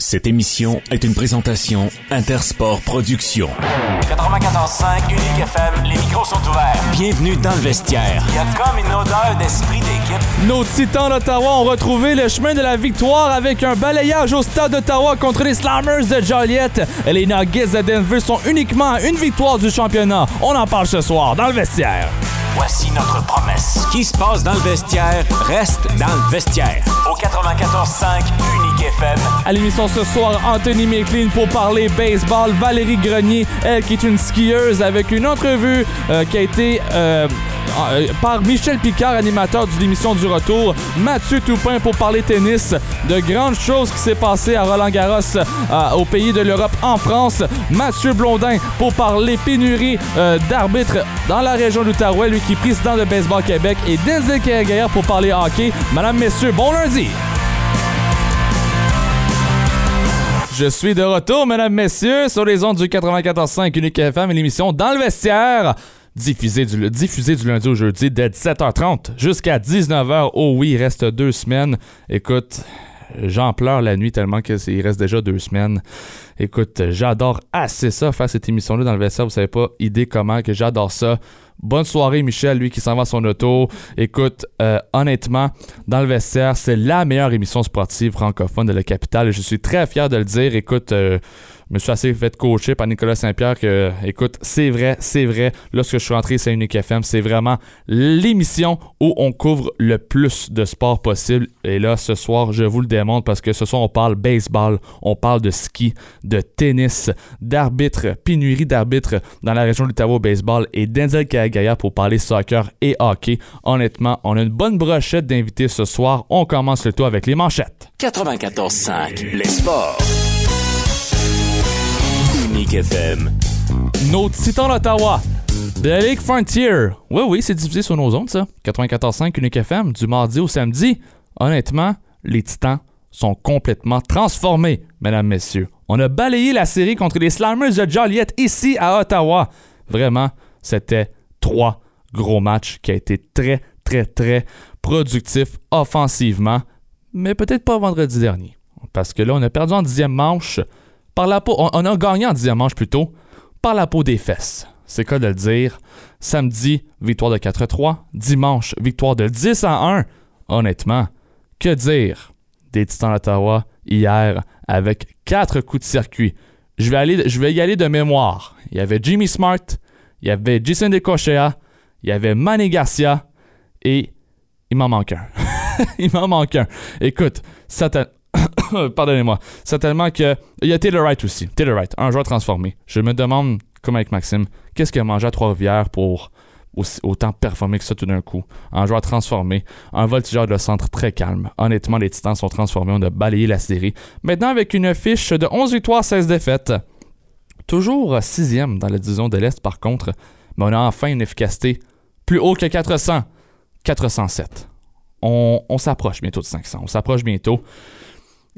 Cette émission est une présentation Intersport Productions. 94.5 Unique FM, les micros sont ouverts. Bienvenue dans le vestiaire. Il y a comme une odeur d'esprit d'équipe. Nos titans d'Ottawa ont retrouvé le chemin de la victoire avec un balayage au stade d'Ottawa contre les Slammers de Joliette. Et les Nuggets de Denver sont uniquement à une victoire du championnat. On en parle ce soir dans le vestiaire. Voici notre promesse. Ce qui se passe dans le vestiaire reste dans le vestiaire. Au 94.5 Unique À l'émission ce soir, Anthony McLean pour parler baseball. Valérie Grenier, elle qui est une skieuse, avec une entrevue euh, qui a été euh, euh, par Michel Picard, animateur de l'émission du retour. Mathieu Toupin pour parler tennis. De grandes choses qui s'est passé à Roland Garros au pays de l'Europe en France. Mathieu Blondin pour parler pénurie d'arbitres dans la région d'Outaouais, lui qui est président de Baseball Québec. Et Denzel Gaillard pour parler hockey. Madame, messieurs, bon lundi! Je suis de retour, mesdames, messieurs, sur les ondes du 94.5 Unique FM et l'émission Dans le vestiaire, diffusée du, lundi au jeudi dès 17h30 jusqu'à 19h. Oh oui, il reste deux semaines. Écoute, j'en pleure la nuit tellement qu'il reste déjà deux semaines. Écoute, j'adore assez ça, faire cette émission-là dans le vestiaire. Vous savez pas idée comment que j'adore ça. Bonne soirée, Michel, lui qui s'en va à son auto. Écoute, euh, honnêtement, dans le vestiaire, c'est la meilleure émission sportive francophone de la capitale. Je suis très fier de le dire. Écoute, euh, me suis assez fait coacher par Nicolas Saint-Pierre que, écoute, c'est vrai, c'est vrai. Lorsque je suis rentré c'est Unique FM, c'est vraiment l'émission où on couvre le plus de sport possible. Et là, ce soir, je vous le démontre parce que ce soir, on parle baseball, on parle de ski, de tennis, d'arbitres, pénurie d'arbitres dans la région de l'Ottawa baseball et Denzel Gaillard pour parler soccer et hockey. Honnêtement, on a une bonne brochette d'invités ce soir. On commence le tour avec les manchettes. 94.5 Les sports. Unique FM. Nos titans d'Ottawa. The Lake Frontier. Oui, oui, c'est diffusé sur nos ondes, ça. 94.5 Unique FM, du mardi au samedi. Honnêtement, les titans sont complètement transformés, mesdames, messieurs. On a balayé la série contre les Slammers de Joliette ici à Ottawa. Vraiment, c'était trois gros matchs qui a été très, très, très productifs offensivement, mais peut-être pas vendredi dernier. Parce que là, on a perdu en dixième manche par la peau. On, a gagné en dixième manche plutôt par la peau des fesses. C'est quoi de le dire? Samedi, victoire de 4-3. Dimanche, victoire de 10 à 1. Honnêtement, que dire des Titans d'Ottawa hier avec quatre coups de circuit? Je vais, aller, je vais y aller de mémoire. Il y avait Jimmy Smart, il y avait Jason DeCochea, il y avait Manny Garcia et il m'en manque un. il m'en manque un. Écoute, ça t'a- Pardonnez-moi. C'est tellement que. Il y a Taylor Wright aussi. Taylor Wright, un joueur transformé. Je me demande, comme avec Maxime, qu'est-ce qu'il a mangé à Trois-Rivières pour autant performer que ça tout d'un coup? Un joueur transformé, un voltigeur de centre très calme. Honnêtement, les Titans sont transformés. On a balayé la série. Maintenant, avec une fiche de 11 victoires, 16 défaites. Toujours sixième dans la division de l'Est, par contre. Mais on a enfin une efficacité plus haut que 400. 407. On, on s'approche bientôt de 500. On s'approche bientôt.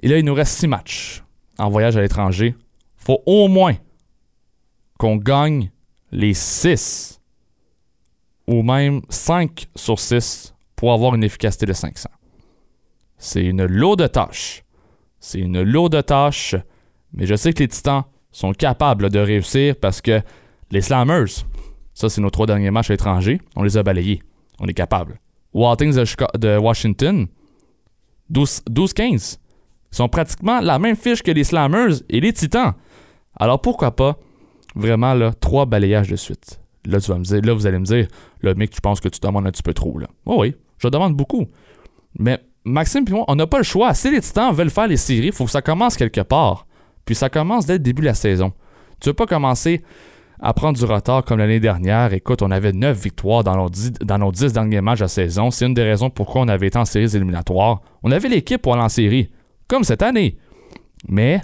Et là, il nous reste 6 matchs en voyage à l'étranger. faut au moins qu'on gagne les 6 ou même 5 sur 6 pour avoir une efficacité de 500. C'est une lourde tâche. C'est une lourde tâche, mais je sais que les Titans sont capables de réussir parce que les Slammers, ça c'est nos trois derniers matchs à l'étranger, on les a balayés. On est capable. Waltings de, Washington, 12 12-15. Sont pratiquement la même fiche que les Slammers et les Titans. Alors pourquoi pas vraiment là, trois balayages de suite? Là, tu vas me dire, là, vous allez me dire, le mec, tu penses que tu demandes un petit peu trop, là. Oh oui, je demande beaucoup. Mais Maxime et moi, on n'a pas le choix. Si les Titans veulent faire les séries, il faut que ça commence quelque part. Puis ça commence dès le début de la saison. Tu veux pas commencer à prendre du retard comme l'année dernière. Écoute, on avait 9 victoires dans nos 10, dans nos 10 derniers matchs de la saison. C'est une des raisons pourquoi on avait été en séries éliminatoires. On avait l'équipe pour aller en série, comme cette année. Mais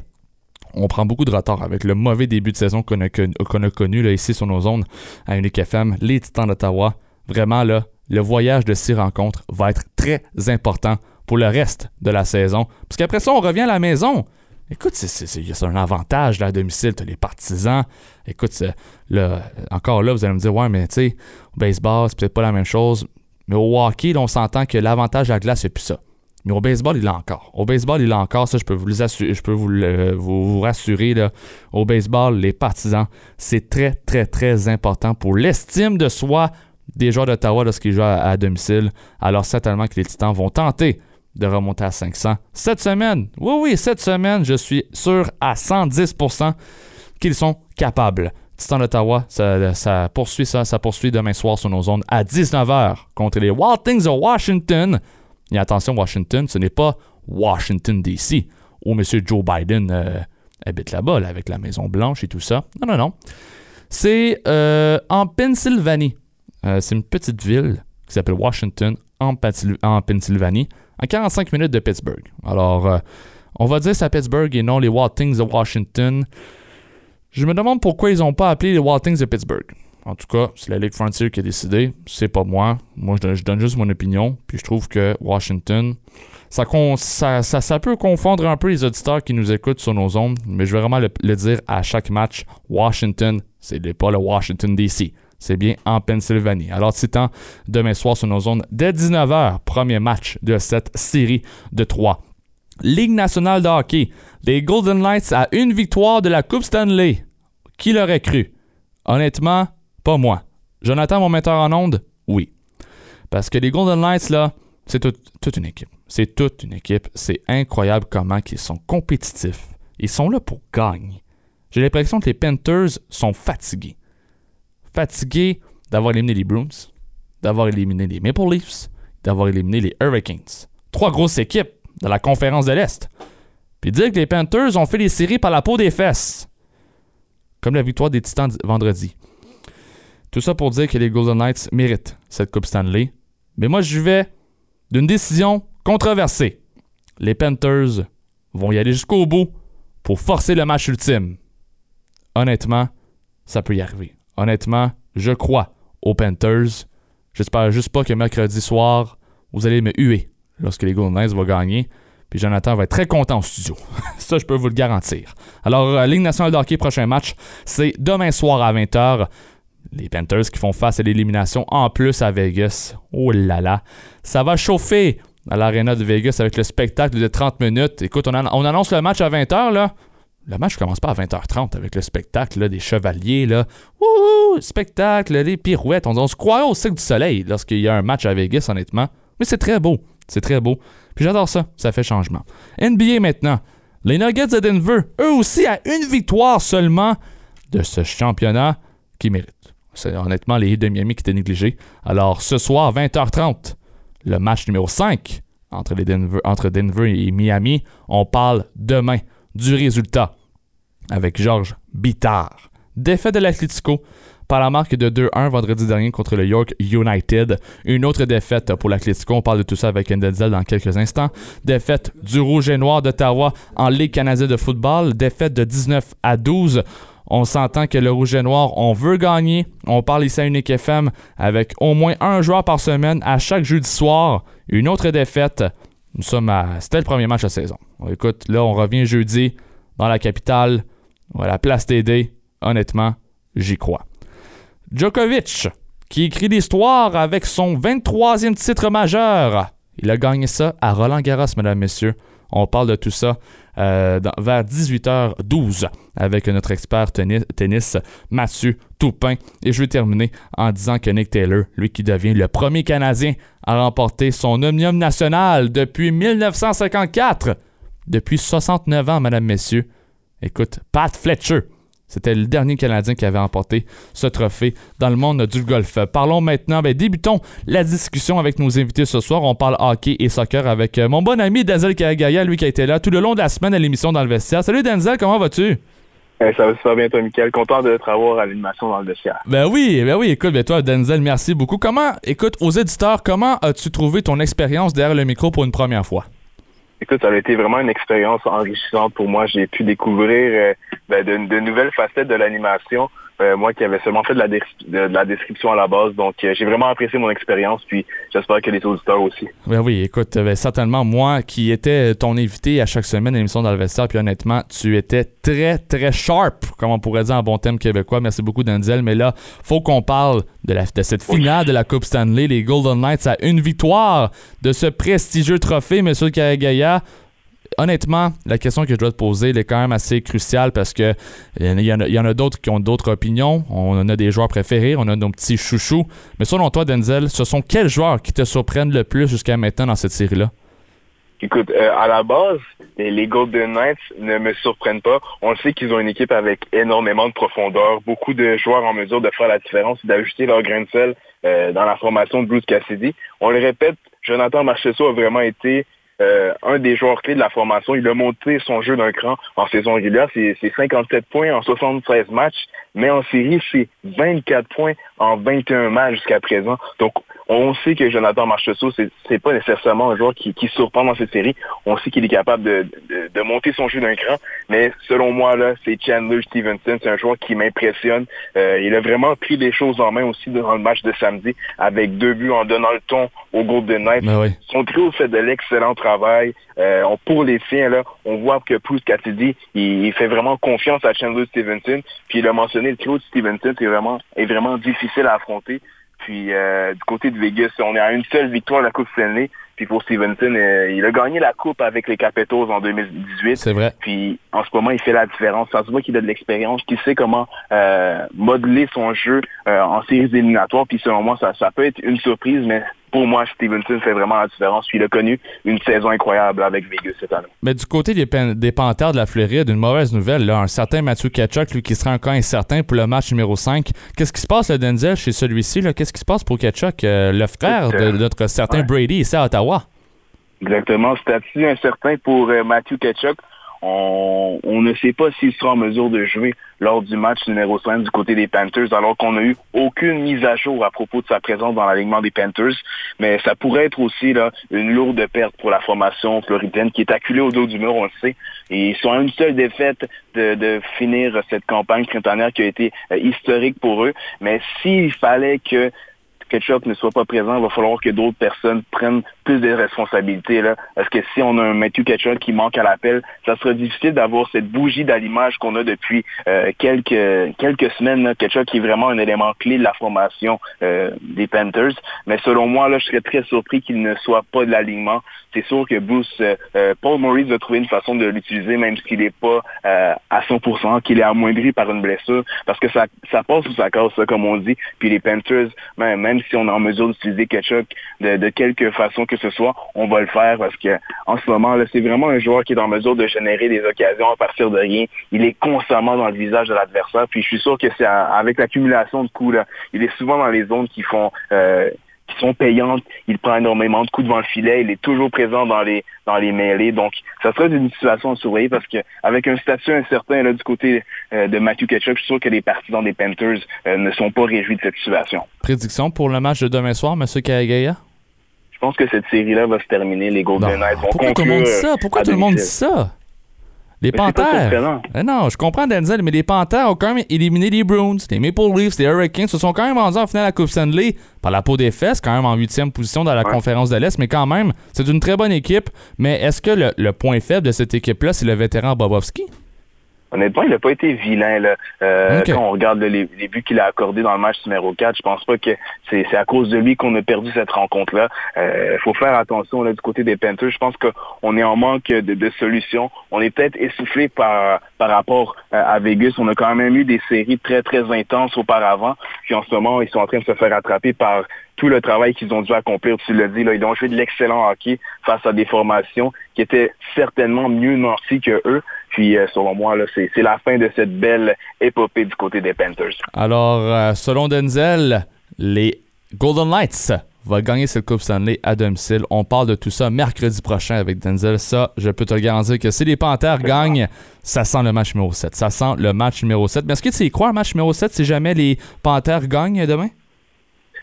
on prend beaucoup de retard avec le mauvais début de saison qu'on a, connu- ici sur nos zones à Unique FM, les Titans d'Ottawa. Vraiment, là, le voyage de six rencontres va être très important pour le reste de la saison. Parce qu'après ça, on revient à la maison. Écoute, c'est, un avantage là, à domicile. Les partisans. Écoute, là, encore là, vous allez me dire, ouais, mais tu sais, au baseball, c'est peut-être pas la même chose. Mais au hockey, là, on s'entend que l'avantage à la glace, c'est plus ça. Mais au baseball, il l'a encore. Au baseball, il l'a encore. Ça, je peux vous, je peux vous, rassurer. Au baseball, les partisans, c'est très, très, très important pour l'estime de soi des joueurs d'Ottawa lorsqu'ils jouent à, domicile. Alors, certainement que les Titans vont tenter de remonter à 500 cette semaine. Oui, oui, cette semaine, je suis sûr à 110% qu'ils sont capables. Titans d'Ottawa, ça, poursuit ça, ça poursuit demain soir sur nos zones à 19h contre les Wild Things of Washington. Et attention, Washington, ce n'est pas Washington, D.C., où M. Joe Biden euh, habite là-bas, avec la Maison-Blanche et tout ça. Non, non, non. C'est euh, en Pennsylvanie. Euh, c'est une petite ville qui s'appelle Washington, en, Pennsylvanie, à 45 minutes de Pittsburgh. Alors, on va dire c'est à Pittsburgh et non les Wild Things de Washington. Je me demande pourquoi ils n'ont pas appelé les Wild Things de Pittsburgh. En tout cas, c'est la Ligue Frontier qui a décidé. C'est pas moi. Moi, je donne, juste mon opinion. Puis je trouve que Washington, ça, peut confondre un peu les auditeurs qui nous écoutent sur nos ondes. Mais je vais vraiment le, dire à chaque match. Washington, c'est pas le Washington DC. C'est bien en Pennsylvanie. Alors, Titan, demain soir sur nos zones, dès 19h, premier match de cette série de 3. Ligue nationale de hockey. Les Golden Knights à une victoire de la Coupe Stanley. Qui l'aurait cru? Honnêtement, pas moi. Jonathan, mon metteur en onde? Oui. Parce que les Golden Knights, là, c'est toute une équipe. C'est toute une équipe. C'est incroyable comment ils sont compétitifs. Ils sont là pour gagner. J'ai l'impression que les Panthers sont fatigués. Fatigués d'avoir éliminé les Bruins, d'avoir éliminé les Maple Leafs, d'avoir éliminé les Hurricanes. Trois grosses équipes de la conférence de l'Est. Puis dire que les Panthers ont fait les séries par la peau des fesses. Comme la victoire des Titans vendredi. Tout ça pour dire que les Golden Knights méritent cette Coupe Stanley. Mais moi, je vais d'une décision controversée. Les Panthers vont y aller jusqu'au bout pour forcer le match ultime. Honnêtement, ça peut y arriver. Honnêtement, je crois aux Panthers. J'espère juste pas que mercredi soir, vous allez me huer lorsque les Golden Knights vont gagner. Puis Jonathan va être très content au studio. Ça, je peux vous le garantir. Alors, euh, Ligue nationale de prochain match, c'est demain soir à 20h. Les Panthers qui font face à l'élimination en plus à Vegas. Oh là là. Ça va chauffer à l'Arena de Vegas avec le spectacle de 30 minutes. Écoute, on, annonce le match à 20h, là. Le match commence pas à 20h30 avec le spectacle des chevaliers. Là. Ouh, spectacle, les pirouettes. On, on se croirait au cycle du soleil lorsqu'il y a un match à Vegas, honnêtement. Mais c'est très beau. C'est très beau. Puis j'adore ça. Ça fait changement. NBA maintenant. Les Nuggets de Denver, eux aussi, à une victoire seulement de ce championnat qui mérite. C'est honnêtement les Heat de Miami qui étaient négligés. Alors ce soir, 20h30, le match numéro 5 entre, les Denver, et Miami. On parle demain du résultat avec Georges Bittard. Défait de l'Atlético par la marque de 2-1 vendredi dernier contre le York United. Une autre défaite pour l'Atlético. On parle de tout ça avec Endenzel dans quelques instants. Défaite du Rouge et Noir d'Ottawa en Ligue canadienne de football. Défaite de 19 à 12. On s'entend que le Rouge et Noir, on veut gagner. On parle ici à Unique FM avec au moins un joueur par semaine à chaque jeudi soir. Une autre défaite. Nous sommes à. C'était le premier match de la saison. Écoute, là, on revient jeudi dans la capitale, à la place TD. Honnêtement, j'y crois. Djokovic, qui écrit l'histoire avec son 23e titre majeur. Il a gagné ça à Roland Garros, mesdames, messieurs. On parle de tout ça euh, vers 18h12 avec notre expert tennis, Mathieu Toupin. Et je vais terminer en disant que Nick Taylor, lui qui devient le premier Canadien à remporter son Omnium national depuis 1954, depuis 69 ans, mesdames, messieurs. Écoute, Pat Fletcher, c'était le dernier Canadien qui avait remporté ce trophée dans le monde du golf. Parlons maintenant, ben, débutons la discussion avec nos invités ce soir. On parle hockey et soccer avec euh, mon bon ami Denzel Karagaya, lui qui a été là tout le long de la semaine à l'émission dans le vestiaire. Salut Denzel, comment vas-tu? Eh, ça va super bien, toi, Michael. Content de te revoir à l'animation dans le vestiaire. Ben oui, ben oui, écoute, ben toi, Denzel, merci beaucoup. Comment, écoute, aux éditeurs, comment as-tu trouvé ton expérience derrière le micro pour une première fois? Écoute, ça a été vraiment une expérience enrichissante pour moi. J'ai pu découvrir euh, ben, de, nouvelles facettes de l'animation. Euh, moi qui avais seulement fait de la, de, la description à la base. Donc, euh, j'ai vraiment apprécié mon expérience, puis j'espère que les auditeurs aussi. Ben oui, écoute, ben, certainement, moi qui étais ton invité à chaque semaine à l'émission d'Alvestar, puis honnêtement, tu étais très, très sharp, comme on pourrait dire en bon thème québécois. Merci beaucoup, Denzel. Mais là, faut qu'on parle de, la, de cette finale de la Coupe Stanley. Les Golden Knights à une victoire de ce prestigieux trophée, Monsieur Karagaya honnêtement, la question que je dois te poser, elle est quand même assez cruciale parce que il y en a, d'autres qui ont d'autres opinions. On a des joueurs préférés, on a nos petits chouchous. Mais selon toi, Denzel, ce sont quels joueurs qui te surprennent le plus jusqu'à maintenant dans cette série-là? Écoute, euh, à la base, les Golden Knights ne me surprennent pas. On le sait qu'ils ont une équipe avec énormément de profondeur, beaucoup de joueurs en mesure de faire la différence et d'ajuster leur grain de sel euh, dans la formation de Bruce Cassidy. On le répète, Jonathan Marchessault a vraiment été euh, un des joueurs clés de la formation. Il a monté son jeu d'un cran en saison régulière. C'est 57 points en 76 matchs, mais en série, c'est 24 points en 21 matchs jusqu'à présent. Donc, on sait que Jonathan Marchessault, c'est, c'est pas nécessairement un joueur qui, qui surprend dans cette série. On sait qu'il est capable de, de, monter son jeu d'un cran. Mais selon moi, là, c'est Chandler Stevenson. C'est un joueur qui m'impressionne. Euh, il a vraiment pris des choses en main aussi dans le match de samedi avec deux buts en donnant le ton au Golden Knights. Ben son trio fait de l'excellent travail. Euh, pour les siens, là, on voit que Bruce Cassidy, il, il, fait vraiment confiance à Chandler Stevenson. Puis il a mentionné le trio de Stevenson, c'est vraiment, est vraiment difficile à affronter. Puis euh, du côté de Vegas, on est à une seule victoire de la Coupe Stanley. Puis pour Stevenson, euh, il a gagné la Coupe avec les Capitals en 2018. C'est vrai. Puis en ce moment, il fait la différence. Ça se voit qu'il a de l'expérience, qu'il sait comment euh, modeler son jeu en séries éliminatoires. Puis selon moi, ça, ça peut être une surprise, mais pour moi, Stevenson fait vraiment la différence. Puis il a connu une saison incroyable avec Vegas cette année. Mais du côté des, des Panthers de la Floride, une mauvaise nouvelle, là, un certain Matthew Ketchuk, lui, qui sera encore incertain pour le match numéro 5. Qu'est-ce qui se passe, le Denzel, chez celui-ci? Qu'est-ce qui se passe pour Ketchuk, euh, le frère de, notre certain Brady ici à Ottawa? Exactement. Statut incertain pour euh, Matthew Ketchuk. On, ne sait pas s'il sera en mesure de jouer lors du match numéro 5 du côté des Panthers, alors qu'on n'a eu aucune mise à jour à propos de sa présence dans l'alignement des Panthers. Mais ça pourrait être aussi là, une lourde perte pour la formation floridienne qui est acculée au dos du mur, on le sait. Et ils sont une seule défaite de, de finir cette campagne printanière qui a été euh, historique pour eux. Mais s'il fallait que Ketchup ne soit pas présent, il va falloir que d'autres personnes prennent plus de responsabilités. Là. Parce que si on a un Matthew Ketchup qui manque à l'appel, ça sera difficile d'avoir cette bougie d'allumage qu'on a depuis euh, quelques quelques semaines. Là. Ketchup qui est vraiment un élément clé de la formation euh, des Panthers. Mais selon moi, là, je serais très surpris qu'il ne soit pas de l'alignement. C'est sûr que Bruce, euh, Paul Maurice va trouver une façon de l'utiliser, même s'il n'est pas à 100%, qu'il est amoindri par une blessure, parce que ça, ça passe ou ça casse, comme on dit. Puis les Panthers, même, même si on est en mesure d'utiliser Ketchup de, de quelque façon que ce soit, on va le faire parce que en ce moment, c'est vraiment un joueur qui est en mesure de générer des occasions à partir de rien. Il est constamment dans le visage de l'adversaire. Puis je suis sûr que c'est avec l'accumulation de coups, là, il est souvent dans les zones qui font euh, qui sont payantes. Il prend énormément de coups devant le filet. Il est toujours présent dans les dans les mêlées. Donc, ça serait une situation à surveiller parce que avec un statut incertain là, du côté euh, de Matthew Ketchuk, je suis sûr que les partisans des Panthers euh, ne sont pas réjouis de cette situation. Prédiction pour le match de demain soir, M. Kagaya? Je pense que cette série-là va se terminer. Les Golden Knights vont Pourquoi tout le monde dit ça? Pourquoi tout le monde dit ça? Les Panthers. Eh non, je comprends Denzel, mais les Panthers ont quand même éliminé les Bruins, les Maple Leafs, les Hurricanes se sont quand même rendus en finale à la Coupe Stanley par la peau des fesses, quand même en huitième position dans la conférence de l'Est, mais quand même, c'est une très bonne équipe. Mais est-ce que le, le point faible de cette équipe-là, c'est le vétéran Bobovski? Honnêtement, il n'a pas été vilain. Là. Euh, Quand on regarde les, buts qu'il a accordés dans le match numéro 4, je pense pas que c'est à cause de lui qu'on a perdu cette rencontre-là. Il euh, faut faire attention là, du côté des Panthers. Je pense qu'on est en manque de, de solutions. On est peut-être essoufflé par, par rapport euh, à Vegas. On a quand même eu des séries très, très intenses auparavant. Puis en ce moment, ils sont en train de se faire attraper par tout le travail qu'ils ont dû accomplir, tu l'as dit, là, ils ont joué de l'excellent hockey face à des formations qui étaient certainement mieux nancies que eux. Puis, euh, selon moi, c'est la fin de cette belle épopée du côté des Panthers. Alors, euh, selon Denzel, les Golden Knights vont gagner cette Coupe Stanley à domicile. On parle de tout ça mercredi prochain avec Denzel. Ça, je peux te le garantir que si les Panthers gagnent, ça sent le match numéro 7. Ça sent le match numéro 7. Mais est-ce que tu sais quoi, un match numéro 7 si jamais les Panthers gagnent demain?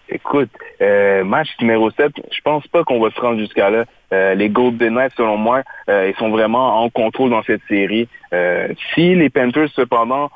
Écoute, euh, match numéro 7, je pense pas qu'on va se rendre jusqu'à là. Euh, les Golden Knights, selon moi, euh, ils sont vraiment en contrôle dans cette série. si les Panthers, cependant,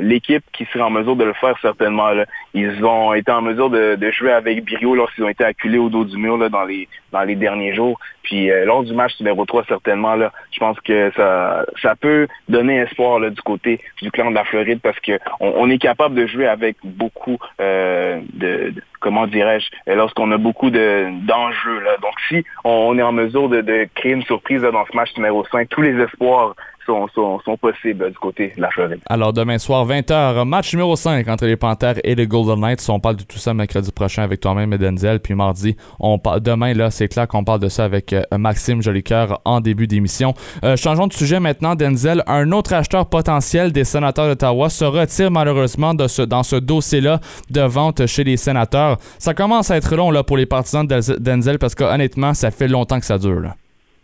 l'équipe qui serait en mesure de le faire certainement. Ils ont été en mesure de, jouer avec Brio lorsqu'ils ont été acculés au dos du mur là, dans les dans les derniers jours. Puis euh, lors du match numéro 3, certainement, là, je pense que ça, ça peut donner espoir là, du côté du clan de la Floride parce que on, est capable de jouer avec beaucoup euh, de, comment dirais-je, lorsqu'on a beaucoup de d'enjeux. Donc si on, est en mesure de, de créer une surprise dans ce match numéro 5, tous les espoirs sont, possibles du côté de. Alors, demain soir, 20h, match numéro 5 entre les Panthers et les Golden Knights. On parle de tout ça mercredi prochain avec toi-même et Denzel. Puis mardi, on parle, demain, là, c'est clair qu'on parle de ça avec euh, Maxime Jolicoeur en début d'émission. Euh, changeons de sujet maintenant, Denzel. Un autre acheteur potentiel des sénateurs d'Ottawa se retire malheureusement de ce, dans ce dossier-là de vente chez les sénateurs. Ça commence à être long là, pour les partisans de Denzel parce qu'honnêtement, ça fait longtemps que ça dure. Là.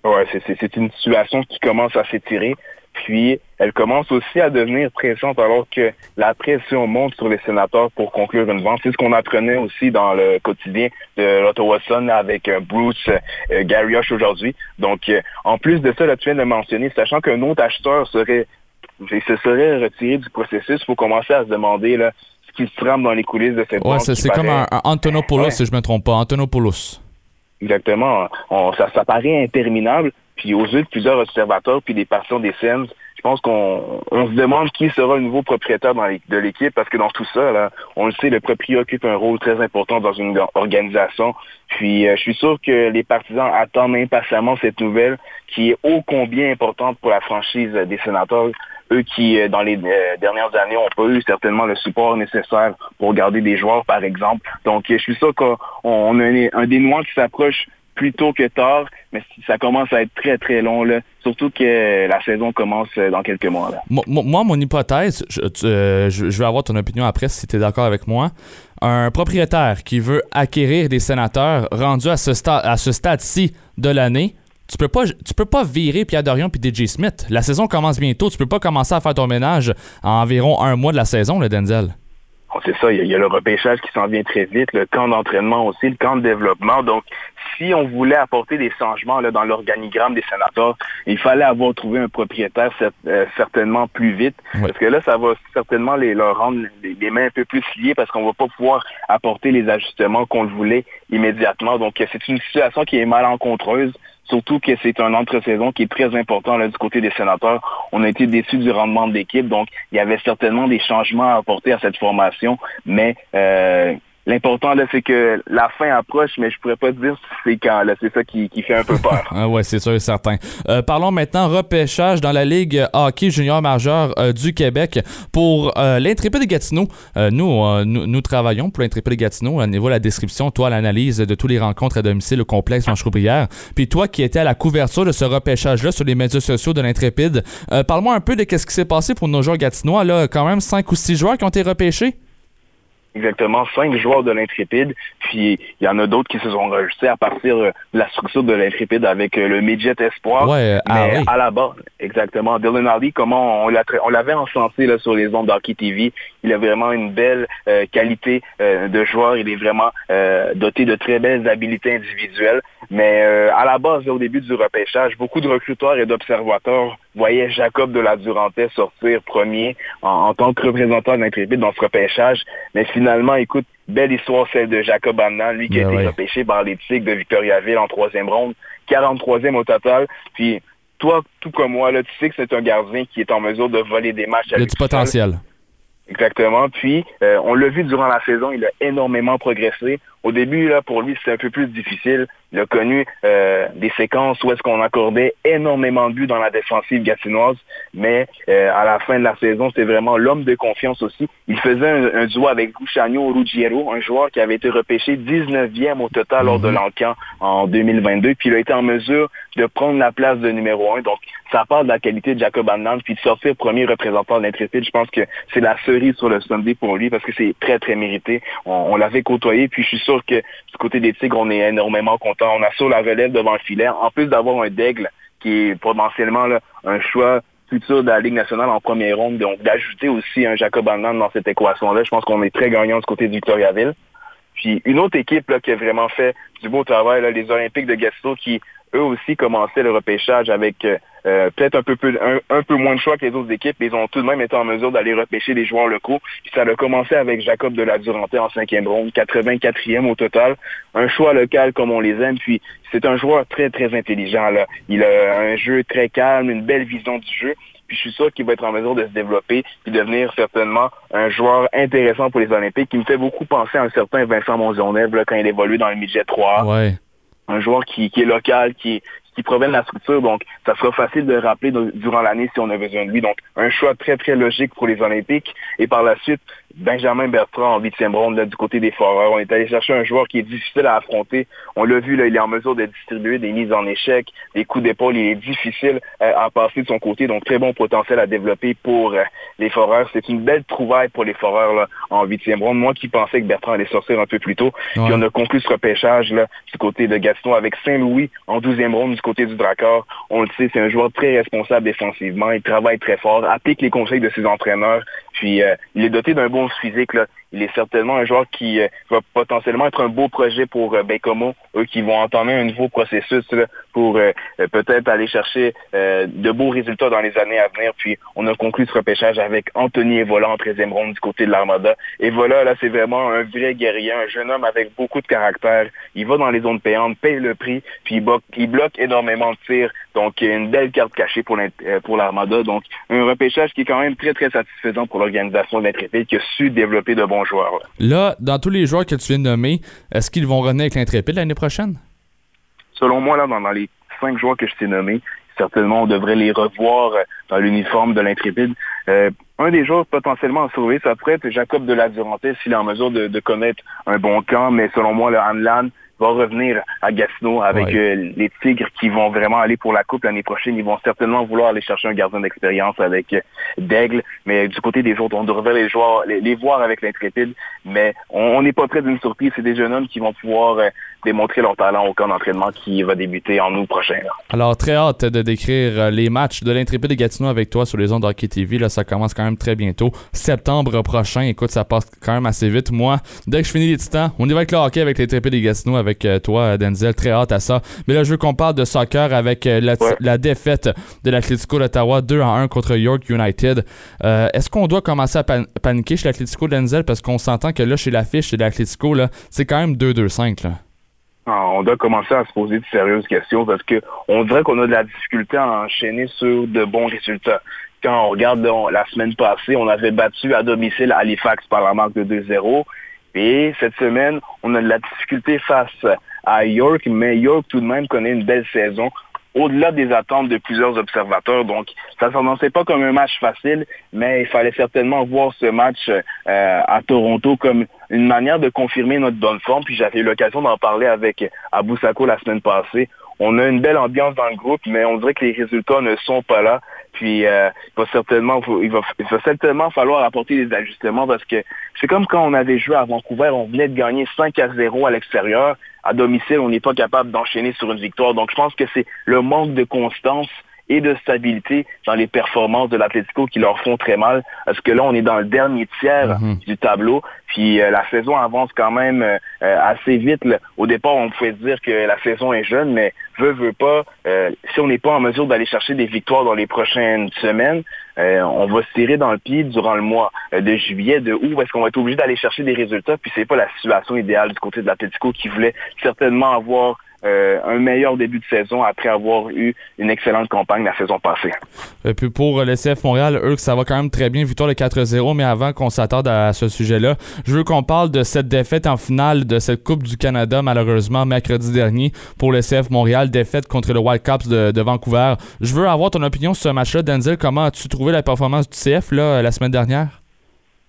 Ouais, c'est une situation qui commence à s'étirer. Puis, elle commence aussi à devenir pressante alors que la pression monte sur les sénateurs pour conclure une vente. C'est ce qu'on apprenait aussi dans le quotidien de l'Ottawa Sun avec euh, Bruce euh, Gary aujourd'hui. Donc, euh, en plus de ça, là, tu viens de mentionner, sachant qu'un autre acheteur serait, se serait retiré du processus, il faut commencer à se demander là, ce qui se trame dans les coulisses de cette ouais, c'est comme un, Antonopoulos, si je ne me trompe pas. Antonopoulos. Exactement. ça, paraît interminable. Puis aux yeux de plusieurs observateurs, puis des patients des scènes, je pense qu'on on se demande qui sera le nouveau propriétaire de l'équipe, parce que dans tout ça, là, on le sait, le propriétaire occupe un rôle très important dans une organisation. Puis euh, je suis sûr que les partisans attendent impatiemment cette nouvelle qui est ô combien importante pour la franchise des sénateurs eux qui, euh, dans les euh, dernières années, n'ont pas eu certainement le support nécessaire pour garder des joueurs, par exemple. Donc, je suis sûr qu'on a un, dénouement qui s'approche plus tôt que tard, mais ça commence à être très, très long, là. surtout que la saison commence euh, dans quelques mois. Moi, mon hypothèse, je, vais avoir ton opinion après si tu es d'accord avec moi. Un propriétaire qui veut acquérir des sénateurs rendus à ce, à ce stade-ci de l'année, tu peux pas tu peux pas virer Pierre Dorion puis DJ Smith. La saison commence bientôt, tu peux pas commencer à faire ton ménage en environ un mois de la saison, le Denzel. Oh, c'est ça, il y, a, le repêchage qui s'en vient très vite, le camp d'entraînement aussi, le camp de développement. Donc, si on voulait apporter des changements là, dans l'organigramme des sénateurs, il fallait avoir trouvé un propriétaire euh, certainement plus vite. Parce que là, ça va certainement les, leur rendre les, mains un peu plus liées parce qu'on va pas pouvoir apporter les ajustements qu'on le voulait immédiatement. Donc, c'est une situation qui est malencontreuse. Surtout que c'est un entre-saison qui est très important là, du côté des sénateurs. On a été déçus du rendement de l'équipe, donc il y avait certainement des changements à apporter à cette formation, mais euh, L'important, là, c'est que la fin approche, mais je pourrais pas dire c'est quand. Là, c'est ça qui, fait un peu peur. ah ouais, c'est sûr et certain. Euh, parlons maintenant repêchage dans la Ligue hockey junior majeur euh, du Québec pour euh, l'intrépide de Gatineau. nous, nous, travaillons pour l'intrépide de Gatineau. À niveau de la description, toi, l'analyse de tous les rencontres à domicile au complexe Manche-Roubrière. Puis toi, qui étais à la couverture de ce repêchage-là sur les médias sociaux de l'intrépide, parle-moi un peu de ce qui s'est passé pour nos joueurs gatinois. Là, quand même cinq ou six joueurs qui ont été repêchés? Exactement cinq joueurs de l'Intrépide. Puis il y en a d'autres qui se sont rajoutés à partir euh, de la structure de l'Intrépide avec euh, le Midget Espoir. Ouais, ah mais à la base, exactement. Dylan Hardy, comment on l'avait encensé là, sur les ondes d'Hockey TV. Il a vraiment une belle euh, qualité de joueur. Il est vraiment doté de très belles habiletés individuelles. Mais à la base, au début du repêchage, beaucoup de recruteurs et d'observateurs voyaient Jacob de la Durantais sortir premier en, tant que représentant de l'Intrépide dans ce repêchage. Mais finalement, écoute, belle histoire celle de Jacob Annan, lui qui a ben été repêché par les Tigres de Victoriaville en troisième ronde, 43e au total. Puis toi, tout comme moi, là, tu sais que c'est un gardien qui est en mesure de voler des matchs. Il a du potentiel. Exactement. Puis, euh, on l'a vu durant la saison, il a énormément progressé. Au début, là, pour lui, c'était un peu plus difficile. Il a connu euh, des séquences où est-ce qu'on accordait énormément de buts dans la défensive gatinoise, mais euh, à la fin de la saison, c'était vraiment l'homme de confiance aussi. Il faisait un, duo avec Gucciano Ruggiero, un joueur qui avait été repêché 19e au total lors de mhm. l'encan en 2022, puis il a été en mesure de prendre la place de numéro 1. Donc, ça parle de la qualité de Jacob Annan, puis de sortir premier représentant de l'Intrépide. Je pense que c'est la cerise sur le Sunday pour lui, parce que c'est très, très mérité. On, on l'avait côtoyé, puis je suis sûr que du côté des Tigres, on est énormément content. On a sur la relève devant le filet. En plus d'avoir un Daigle qui est potentiellement un choix futur de la Ligue nationale en première ronde, donc d'ajouter aussi un Jacob Annan dans cette équation-là, je pense qu'on est très gagnant du côté de Victoriaville. Puis une autre équipe qui a vraiment fait du beau travail, les Olympiques de Gatineau, qui eux aussi commençaient le repêchage avec euh, euh, peut-être un peu, un, peu moins de choix que les autres équipes, mais ils ont tout de même été en mesure d'aller repêcher les joueurs locaux. Puis ça a commencé avec Jacob de la Duranté en cinquième ronde, 84e au total. Un choix local comme on les aime. Puis c'est un joueur très, très intelligent. Là. Il a un jeu très calme, une belle vision du jeu. Puis je suis sûr qu'il va être en mesure de se développer et devenir certainement un joueur intéressant pour les Olympiques qui me fait beaucoup penser à un certain Vincent Monzonnev quand il évolue dans le midget 3. Ouais. Un joueur qui, qui est local, qui, qui provient de la structure. Donc, ça sera facile de rappeler durant l'année si on a besoin de lui. Donc, un choix très, très logique pour les Olympiques. Et par la suite, Benjamin Bertrand en huitième ronde là, du côté des Foreurs. On est allé chercher un joueur qui est difficile à affronter. On l'a vu, là, il est en mesure de distribuer des mises en échec, des coups d'épaule. Il est difficile euh, à passer de son côté, donc très bon potentiel à développer pour euh, les Foreurs. C'est une belle trouvaille pour les Foreurs là, en huitième ronde. Moi qui pensais que Bertrand allait sortir un peu plus tôt. Puis on a conclu ce repêchage là, du côté de Gaston avec Saint-Louis en douzième ronde du côté du Dracor. On le sait, c'est un joueur très responsable défensivement. Il travaille très fort, applique les conseils de ses entraîneurs. Puis euh, il est doté d'un physique. Là il est certainement un joueur qui euh, va potentiellement être un beau projet pour euh, eux qui vont entamer un nouveau processus pour euh, euh, peut-être aller chercher de beaux résultats dans les années à venir. Puis on a conclu ce repêchage avec Anthony Evola en 13e ronde du côté de l'Armada. Evola, là, c'est vraiment un vrai guerrier, un jeune homme avec beaucoup de caractère. Il va dans les zones payantes, paye le prix, puis il bloque, énormément de tirs. Donc, une belle carte cachée pour l'Armada. Donc, un repêchage qui est quand même très, très satisfaisant pour l'organisation de l'Intrépide qui a su développer de bons joueurs. Là. dans tous les joueurs que tu viens de nommer, est-ce qu'ils vont revenir avec l'Intrépide l'année prochaine? Selon moi, là, dans, les cinq joueurs que je t'ai nommés, certainement, on devrait les revoir euh, dans l'uniforme de l'Intrépide. Euh, un des joueurs potentiellement à sauver, ça pourrait être Jacob de la Duranté s'il est en mesure de, connaître un bon camp, mais selon moi, le Hanlan va revenir à Gatineau avec euh, les Tigres qui vont vraiment aller pour la Coupe l'année prochaine. Ils vont certainement vouloir aller chercher un gardien d'expérience avec euh, Daigle, mais du côté des autres, on devrait les, joueurs, les, voir avec l'intrépide, mais on n'est pas près d'une surprise. C'est des jeunes hommes qui vont pouvoir euh, démontrer leur talent au camp d'entraînement qui va débuter en août prochain. Alors, très hâte de décrire les matchs de l'intrépide de Gatineau avec toi sur les ondes d'Hockey TV. Là, ça commence quand même très bientôt. Septembre prochain, écoute, ça passe quand même assez vite. Moi, dès que je finis les titans, on y va avec le hockey avec l'intrépide de Gatineau avec euh, toi, Denzel. Très hâte à ça. Mais là, je veux qu'on parle de soccer avec euh, la, défaite de l'Atlético d'Ottawa 2 à 1 contre York United. Euh, est-ce qu'on doit commencer à paniquer chez l'Atlético Denzel? Parce qu'on s'entend que là, chez l'affiche, chez l'Atlético, c'est quand même 2-2-5. On doit commencer à se poser de sérieuses questions parce que on dirait qu'on a de la difficulté à enchaîner sur de bons résultats. Quand on regarde la semaine passée, on avait battu à domicile Halifax par la marque de 2-0. Et cette semaine, on a de la difficulté face à York, mais York tout de même connaît une belle saison au-delà des attentes de plusieurs observateurs. Donc, ça ne s'annonçait pas comme un match facile, mais il fallait certainement voir ce match euh, à Toronto comme une manière de confirmer notre bonne forme. Puis j'avais eu l'occasion d'en parler avec Abou Sako la semaine passée. On a une belle ambiance dans le groupe, mais on dirait que les résultats ne sont pas là. Puis euh, il va certainement il va certainement falloir apporter des ajustements parce que c'est comme quand on avait joué à Vancouver, on venait de gagner 5 à 0 à l'extérieur. À domicile, on n'est pas capable d'enchaîner sur une victoire. Donc je pense que c'est le manque de constance et de stabilité dans les performances de l'Atlético qui leur font très mal. Parce que là, on est dans le dernier tiers mhm. du tableau. Puis euh, la saison avance quand même euh, assez vite. Au départ, on pouvait dire que la saison est jeune, mais veut, veut pas, euh, si on n'est pas en mesure d'aller chercher des victoires dans les prochaines semaines, on va se tirer dans le pied durant le mois de juillet, de août, parce qu'on va être obligé d'aller chercher des résultats. Puis c'est pas la situation idéale du côté de l'Atlético qui voulait certainement avoir euh, un meilleur début de saison après avoir eu une excellente campagne la saison passée. Et puis pour le CF Montréal, eux, ça va quand même très bien, victoire de 4-0, mais avant qu'on s'attarde à ce sujet-là, je veux qu'on parle de cette défaite en finale de cette Coupe du Canada, malheureusement, mercredi dernier, pour le CF Montréal, défaite contre le Wildcats de, de Vancouver. Je veux avoir ton opinion sur ce match-là. Denzel, comment as-tu trouvé la performance du CF là, la semaine dernière?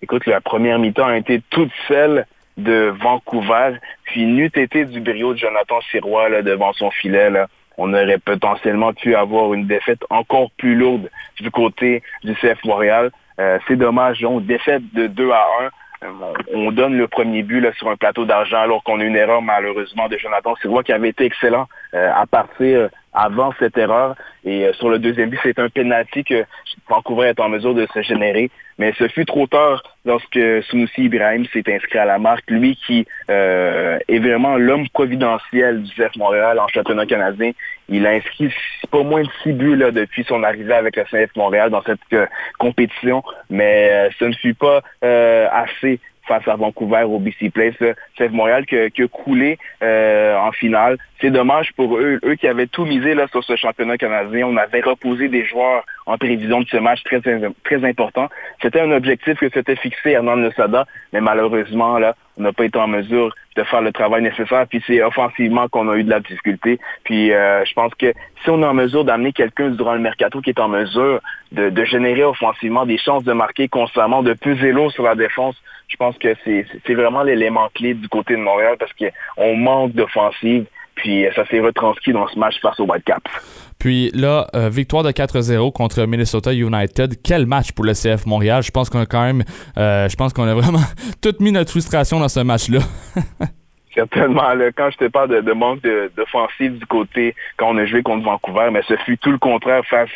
Écoute, la première mi-temps a été toute celle de Vancouver. Puis n'eût été du brio de Jonathan Sirois là, devant son filet. Là, on aurait potentiellement pu avoir une défaite encore plus lourde du côté du CF Montréal. Euh, c'est dommage, donc défaite de 2 à 1. Euh, on donne le premier but là, sur un plateau d'argent alors qu'on a une erreur malheureusement de Jonathan Sirois qui avait été excellent à partir avant cette erreur. Et euh, sur le deuxième but, c'est un penalty que Vancouver est en mesure de se générer. Mais ce fut trop tard lorsque Sunusi Ibrahim s'est inscrit à la marque. Lui qui euh, est vraiment l'homme providentiel du CF Montréal en championnat canadien. Il a inscrit pas moins de six buts là, depuis son arrivée avec le CF Montréal dans cette euh, compétition. Mais ce ne fut pas assez face à Vancouver au BC Place. C'est Montréal qui, a coulé euh, en finale. C'est dommage pour eux, eux qui avaient tout misé là, sur ce championnat canadien. On avait reposé des joueurs en prévision de ce match très, très important. C'était un objectif que s'était fixé Hernan Nesada, mais malheureusement, là, on n'a pas été en mesure de faire le travail nécessaire. Puis c'est offensivement qu'on a eu de la difficulté. Puis euh, je pense que si on est en mesure d'amener quelqu'un durant le mercato qui est en mesure de, de, générer offensivement des chances de marquer constamment, de peser l'eau sur la défense, je pense que c'est vraiment l'élément clé du côté de Montréal parce qu'on manque d'offensive. Puis ça s'est retranscrit dans ce match face au Whitecaps. Puis là, euh, victoire de 4-0 contre Minnesota United. Quel match pour le CF Montréal. Je pense qu'on a quand même, euh, je pense qu'on a vraiment tout mis notre frustration dans ce match-là. Certainement. quand je te parle de, manque d'offensive du côté, quand on a joué contre Vancouver, mais ce fut tout le contraire face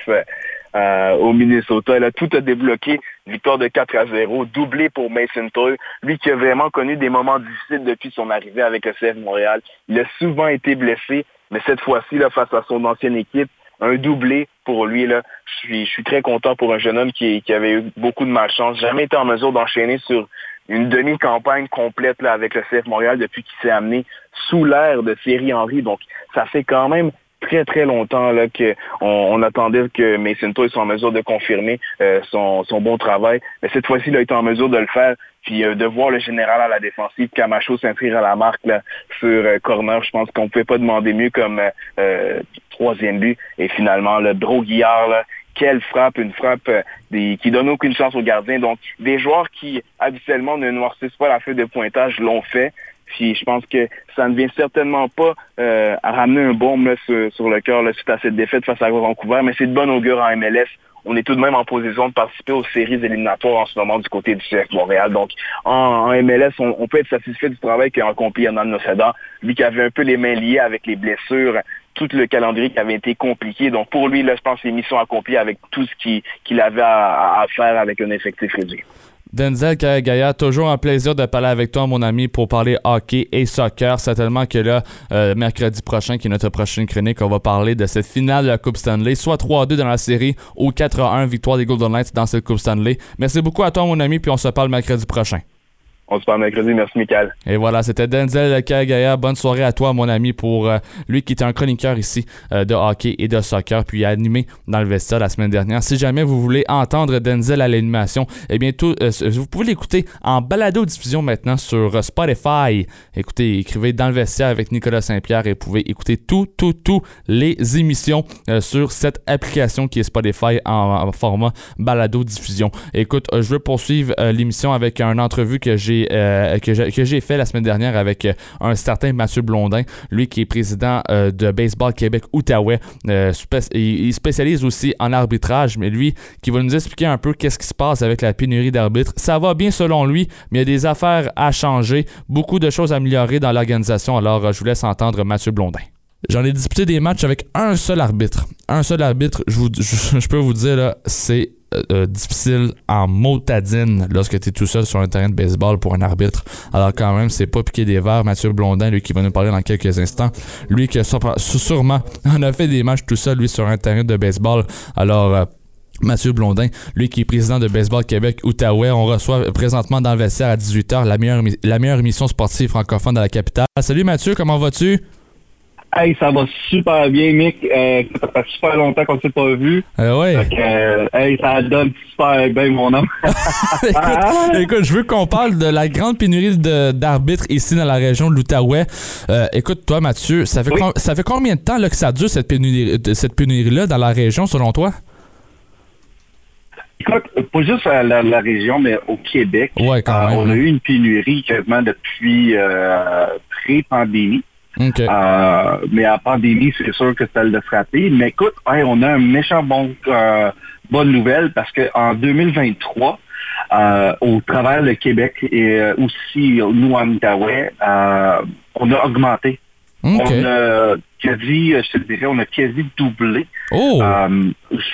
euh, au Minnesota. Là, tout a débloqué. Victoire de 4 à 0, doublé pour Mason Toy. Lui qui a vraiment connu des moments difficiles depuis son arrivée avec le CF Montréal. Il a souvent été blessé, mais cette fois-ci, face à son ancienne équipe, un doublé pour lui. Là. Je, suis, je suis très content pour un jeune homme qui, qui avait eu beaucoup de malchance. Jamais été en mesure d'enchaîner sur une demi-campagne complète là, avec le CF Montréal depuis qu'il s'est amené sous l'ère de Thierry Henry. Donc, ça fait quand même très, très longtemps là, qu'on on attendait que Mason soit en mesure de confirmer euh, son, son, bon travail. Mais cette fois-ci, il a été en mesure de le faire. Puis euh, de voir le général à la défensive, Camacho s'inscrire à la marque là, sur euh, corner, je pense qu'on ne pouvait pas demander mieux comme troisième but. Et finalement, le Droguillard, là, quelle frappe, une frappe des, qui donne aucune chance aux gardiens. Donc, des joueurs qui habituellement ne noircissent pas la feuille de pointage l'ont fait. Je pense que ça ne vient certainement pas euh, à ramener un bombe sur, le cœur suite à cette défaite face à Vancouver, mais c'est de bonne augure en MLS. On est tout de même en position de participer aux séries éliminatoires en ce moment du côté du CF Montréal. Donc, en, MLS, on, peut être satisfait du travail qu'a accompli Hernan Noceda. Lui qui avait un peu les mains liées avec les blessures, tout le calendrier qui avait été compliqué. Donc, pour lui, là, je pense que c'est mission accomplie avec tout ce qu'il avait à faire avec un effectif réduit. Denzel Gaillard, toujours un plaisir de parler avec toi, mon ami, pour parler hockey et soccer. Certainement que là, euh, mercredi prochain, qui est notre prochaine chronique, on va parler de cette finale de la Coupe Stanley, soit 3-2 dans la série ou 4-1 victoire des Golden Knights dans cette Coupe Stanley. Merci beaucoup à toi, mon ami, puis on se parle mercredi prochain. On se parle mercredi. Merci, Michael. Et voilà, c'était Denzel Kagaya. Bonne soirée à toi, mon ami, pour euh, lui qui était un chroniqueur ici euh, de hockey et de soccer, puis animé dans le vestiaire la semaine dernière. Si jamais vous voulez entendre Denzel à l'animation, eh bien, tout, euh, vous pouvez l'écouter en balado-diffusion maintenant sur Spotify. Écoutez, écrivez dans le vestiaire avec Nicolas Saint-Pierre et vous pouvez écouter tout, tout, tout les émissions sur cette application qui est Spotify en, format balado-diffusion. Écoute, je veux poursuivre l'émission avec une entrevue que j'ai euh, que j'ai fait la semaine dernière avec euh, un certain Mathieu Blondin, lui qui est président euh, de Baseball Québec Outaouais. il, spécialise aussi en arbitrage, mais lui qui va nous expliquer un peu qu'est-ce qui se passe avec la pénurie d'arbitres. Ça va bien selon lui, mais il y a des affaires à changer, beaucoup de choses à améliorer dans l'organisation. Alors, je vous laisse entendre Mathieu Blondin. J'en ai disputé des matchs avec un seul arbitre. Un seul arbitre, je, je peux vous dire, c'est euh, euh, difficile en motadine lorsque tu es tout seul sur un terrain de baseball pour un arbitre. Alors quand même, c'est pas piqué des verres. Mathieu Blondin, lui qui va nous parler dans quelques instants, lui qui a sûrement en a fait des matchs tout seul, lui, sur un terrain de baseball. Alors... Euh, Mathieu Blondin, lui qui est président de Baseball Québec Outaouais. On reçoit présentement dans le vestiaire à 18h la meilleure, la meilleure émission sportive francophone de la capitale. Salut Mathieu, comment vas-tu? Hey, ça va super bien, Mick. Euh, ça fait super longtemps qu'on ne s'est pas vu. Euh, ouais. Euh, hey, ça donne super bien, mon homme. écoute, je veux qu'on parle de la grande pénurie d'arbitres ici dans la région de l'Outaouais. Euh, écoute, toi, Mathieu, ça fait, ça fait combien de temps là, que ça dure, cette pénurie-là, cette pénurie dans la région, selon toi? Écoute, pas juste à la, région, mais au Québec. Ouais, quand même. On a eu une pénurie quasiment depuis pré-pandémie. Euh, mais à pandémie, c'est sûr que ça l'a frappé. Mais écoute, on a un méchant bon euh, bonne nouvelle parce qu'en 2023, euh, au travers le Québec et aussi nous en Outaouais, on a augmenté. On a quasi, je te dirais, on a quasi doublé. Oh!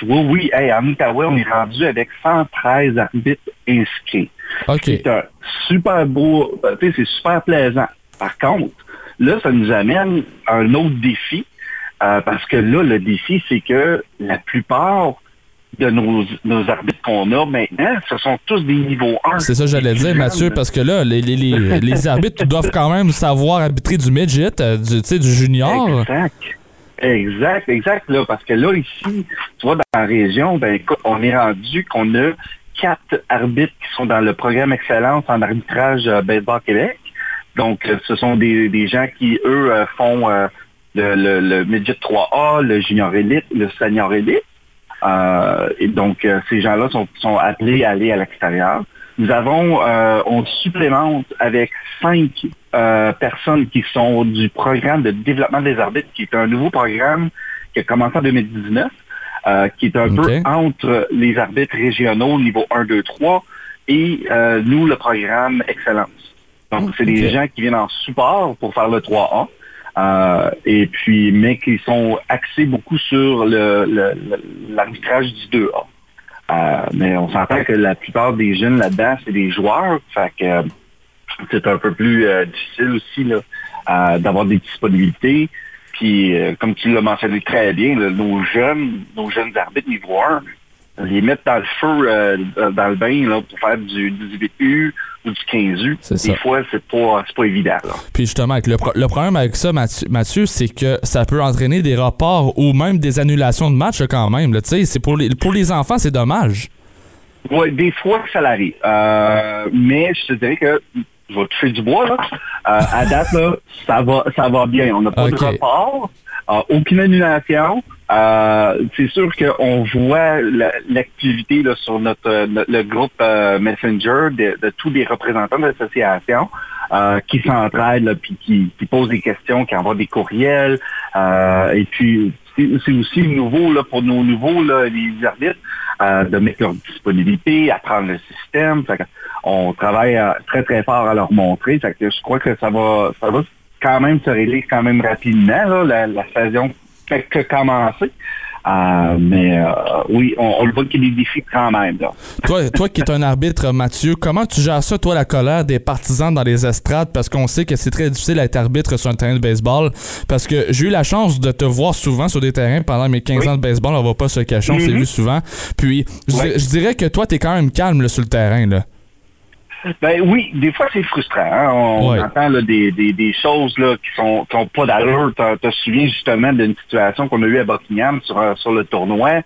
oui, oui. en Outaouais, on est rendu avec 113 arbitres inscrits. C'est un super beau, c'est super plaisant. Par contre, là, ça nous amène à un autre défi, parce que là, le défi, c'est que la plupart de nos, arbitres qu'on a maintenant, ce sont tous des niveaux 1. C'est ça que j'allais dire, Mathieu, parce que là, les, les, les, arbitres doivent quand même savoir arbitrer du midget, euh, du, du junior. Exact. Exact, exact. Là, parce que là, ici, tu vois, dans la région, ben, écoute, on est rendu qu'on a quatre arbitres qui sont dans le programme Excellence en arbitrage euh, Baseball Québec. Donc, euh, ce sont des, des gens qui, eux, font le, le, le midget 3A, le junior élite, le senior élite. Euh, et donc, euh, ces gens-là sont, sont, appelés à aller à l'extérieur. Nous avons, euh, on supplémente avec cinq personnes qui sont du programme de développement des arbitres, qui est un nouveau programme qui a commencé en 2019, qui est un peu entre les arbitres régionaux niveau 1, 2, 3 et nous, le programme Excellence. Donc, c'est des gens qui viennent en support pour faire le 3A. Euh, et puis, mais qui sont axés beaucoup sur l'arbitrage le, du 2A. Euh, mais on s'entend que la plupart des jeunes là-dedans, c'est des joueurs. Fait que c'est un peu plus euh, difficile aussi là, d'avoir des disponibilités. Puis, comme tu l'as mentionné très bien, nos jeunes, nos jeunes arbitres niveau 1, les mettre dans le feu, euh, dans le bain, là, pour faire du, 18U ou du 15U, des fois, c'est pas, pas évident. Puis justement, le, le, problème avec ça, Mathieu, c'est que ça peut entraîner des reports ou même des annulations de matchs quand même. Pour, les, pour les enfants, c'est dommage. Oui, des fois, ça l'arrive. Euh, mais je te dirais que je vais toucher du bois, là. Euh, à date, là, ça va, ça va bien. On n'a pas de report, aucune annulation. Euh, c'est sûr qu'on voit l'activité sur notre, le groupe euh, Messenger de, tous les représentants de l'association euh, qui s'entraident puis qui, qui, posent des questions, qui envoient des courriels. et puis c'est aussi nouveau là, pour nos nouveaux là, les arbitres de mettre leur disponibilité, apprendre le système. on travaille très très fort à leur montrer. je crois que ça va ça va quand même se régler quand même rapidement la, la saison fait que commencer. Euh, mais euh, oui, on, le voit qu'il y a des défis quand même. Toi, toi qui es un arbitre, Mathieu, comment tu gères ça, toi, la colère des partisans dans les estrades? Parce qu'on sait que c'est très difficile d'être arbitre sur un terrain de baseball. Parce que j'ai eu la chance de te voir souvent sur des terrains pendant mes 15 ans de baseball. On va pas se cacher, on s'est mm-hmm. vu souvent. Puis, je, dirais que toi, tu es quand même calme sur le terrain. Là. Ben oui, des fois c'est frustrant. Hein. On, entend des, des, des, choses là, qui sont qui ont pas d'allure. Tu te souviens justement d'une situation qu'on a eue à Buckingham sur, euh, sur le tournoi.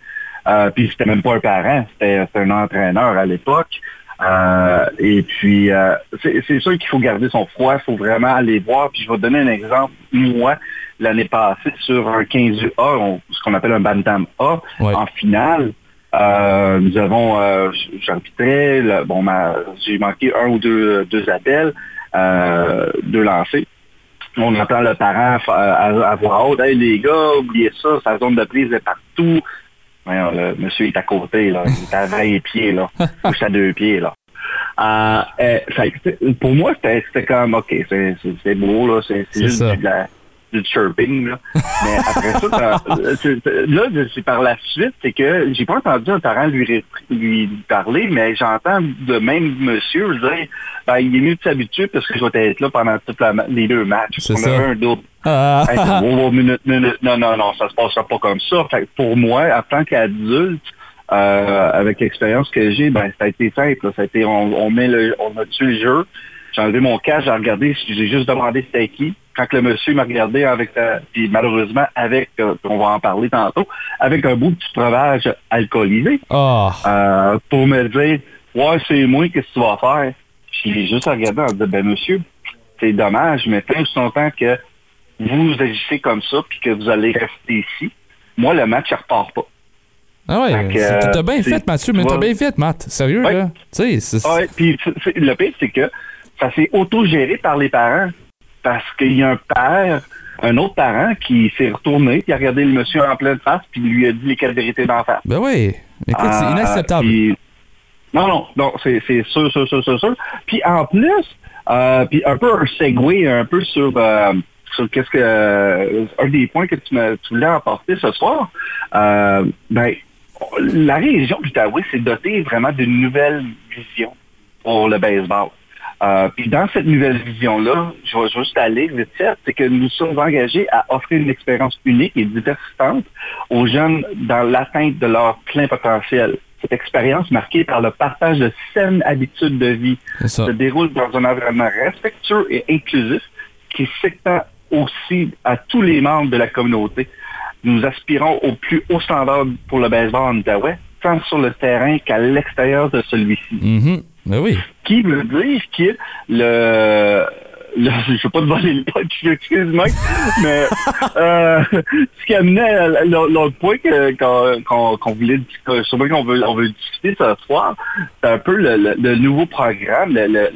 Euh, puis c'était même pas un parent, c'était un entraîneur à l'époque. Euh, et puis euh, c'est sûr qu'il faut garder son froid, il faut vraiment aller voir. Puis je vais te donner un exemple. Moi, l'année passée, sur un 15A, ce qu'on appelle un Bantam A, en finale, euh, nous avons, euh, j'arbitrais, bon, j'ai manqué un ou deux, deux appels, euh, deux lancés. On entend le parent à, voix haute, hey les gars, oubliez ça, sa zone de prise est partout. le monsieur est à côté, là, il est à 20 pieds, là, ou à deux pieds, là. pour moi, c'était comme, OK, c'est beau, là, c'est juste de la, du chirping. Là. Mais après ça, là, c'est par la suite, c'est que j'ai pas entendu un parent lui, lui parler, mais j'entends de même monsieur dire ben, il est mieux de s'habituer parce que je vais être là pendant toutes les deux matchs. C'est ça. un double. Ah. minute, minute. Non, non, non, ça se passera pas comme ça. Fait pour moi, en tant qu'adulte, euh, avec l'expérience que j'ai, ben ça a été simple. Ça a été, on, met le, on a tué le jeu. J'ai enlevé mon casque, j'ai regardé, j'ai juste demandé c'était qui quand le monsieur m'a regardé avec, puis malheureusement avec, euh, on va en parler tantôt, avec un bout de breuvage alcoolisé, ah. euh, pour me dire, ouais, c'est moi, qu'est-ce que tu vas faire? J'ai juste regardé en disant, ben monsieur, c'est dommage, mais tant longtemps que vous agissez comme ça, puis que vous allez rester ici, moi, le match, ne repart pas. Ah ouais, t'as bien fait, Mathieu, mais t'as bien fait, Matt. Sérieux, là? Tu sais, ouais, puis le pire, c'est que ça s'est auto-géré par les parents parce qu'il y a un père, un autre parent qui s'est retourné, qui a regardé le monsieur en pleine face, puis lui a dit les quatre vérités d'en face. Ben oui. Écoute, c'est euh, inacceptable. non, non, non, c'est sûr, sûr, sûr, sûr, sûr. Puis en plus, euh, puis un peu un segue, un peu sur euh, sur qu'est-ce que un des points que tu, me, tu voulais apporter ce soir. ben, la région du d'Outaouais s'est dotée vraiment d'une nouvelle vision pour le baseball. Euh, puis dans cette nouvelle vision-là, je vais juste aller vite fait, c'est que nous sommes engagés à offrir une expérience unique et diversifiante aux jeunes dans l'atteinte de leur plein potentiel. Cette expérience marquée par le partage de saines habitudes de vie se déroule dans un environnement respectueux et inclusif qui s'étend aussi à tous les membres de la communauté. Nous aspirons au plus haut standard pour le baseball en Outaouais, tant sur le terrain qu'à l'extérieur de celui-ci. Mm-hmm. Ben oui. Qui veut dire que le, je ne veux pas te voler le point, excuse-moi, mais euh, ce qui amenait l'autre point qu'on voulait qu'on veut, on veut discuter ce soir, c'est un peu le, nouveau programme, le,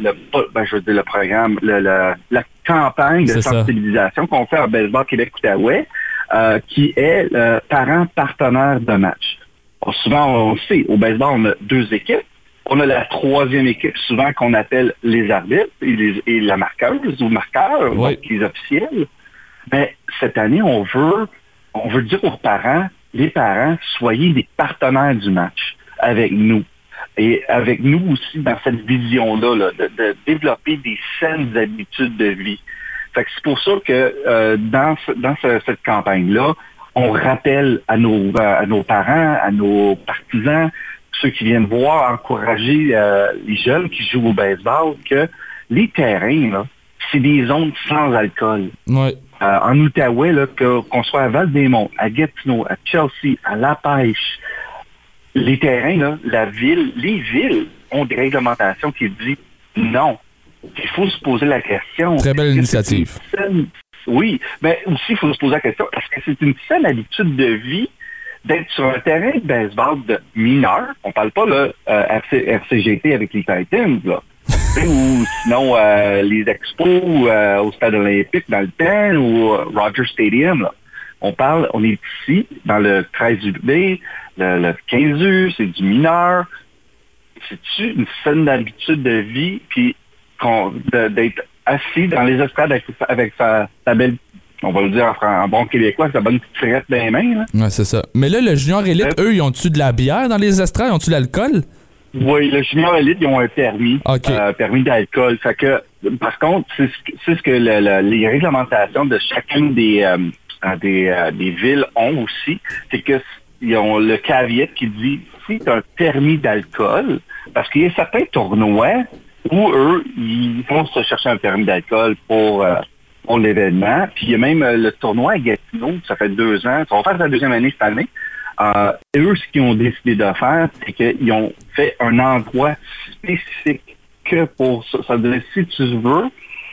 ben, je veux dire le programme, la campagne de sensibilisation qu'on fait à Baseball Québec-Outaouais, euh, qui est le parent partenaire de match. souvent, on sait, au baseball, on a deux équipes on a la troisième équipe, souvent qu'on appelle les arbitres et, la marqueuse ou marqueur, les officiels. Mais cette année, on veut, on veut dire aux parents, les parents, soyez des partenaires du match avec nous. Et avec nous aussi dans cette vision-là, de, développer des saines habitudes de vie. c'est pour ça que euh, dans, dans cette campagne-là, on rappelle à nos, à nos parents, à nos partisans, ceux qui viennent voir encourager euh, les jeunes qui jouent au baseball que les terrains, c'est des zones sans alcool. Ouais. Euh, en Outaouais, qu'on soit à Val-des-Monts, à Gatineau, à Chelsea, à La Pêche, les terrains, la ville, les villes ont des réglementations qui disent non. Il faut se poser la question. Très belle initiative. Oui, mais aussi, il faut se poser la question, est-ce que c'est une saine habitude de vie d'être sur un terrain de baseball de mineur, on parle pas là, euh, RCGT avec les Titans, là. ou sinon euh, les expos euh, au stade olympique dans le temps ou Roger Stadium. Là. On parle, on est ici dans le 13 du B, le, le 15 U, c'est du mineur. C'est-tu une saine habitude de vie, puis d'être assis dans les estrades avec, sa, sa, belle on va le dire en, bon québécois, ça bonne petite frette dans les mains. Là. Ouais, c'est ça. Mais là, le junior élite, eux, ils ont-tu de la bière dans les estrades? Ils ont-tu de l'alcool? Oui, le junior élite, ils ont un permis. Euh, permis d'alcool. Fait que, par contre, c'est ce que les réglementations de chacune des, euh, des, euh, des, villes ont aussi. C'est que ils ont le caveat qui dit si tu as un permis d'alcool, parce qu'il y a certains tournois où eux, ils vont se chercher un permis d'alcool pour pour l'événement. Puis il y a même euh, le tournoi à Gatineau, ça fait deux ans. Ça va faire sa deuxième année cette année. Euh, eux, ce qu'ils ont décidé de faire, c'est qu'ils ont fait un endroit spécifique que pour ça. Ça veut dire, si tu veux,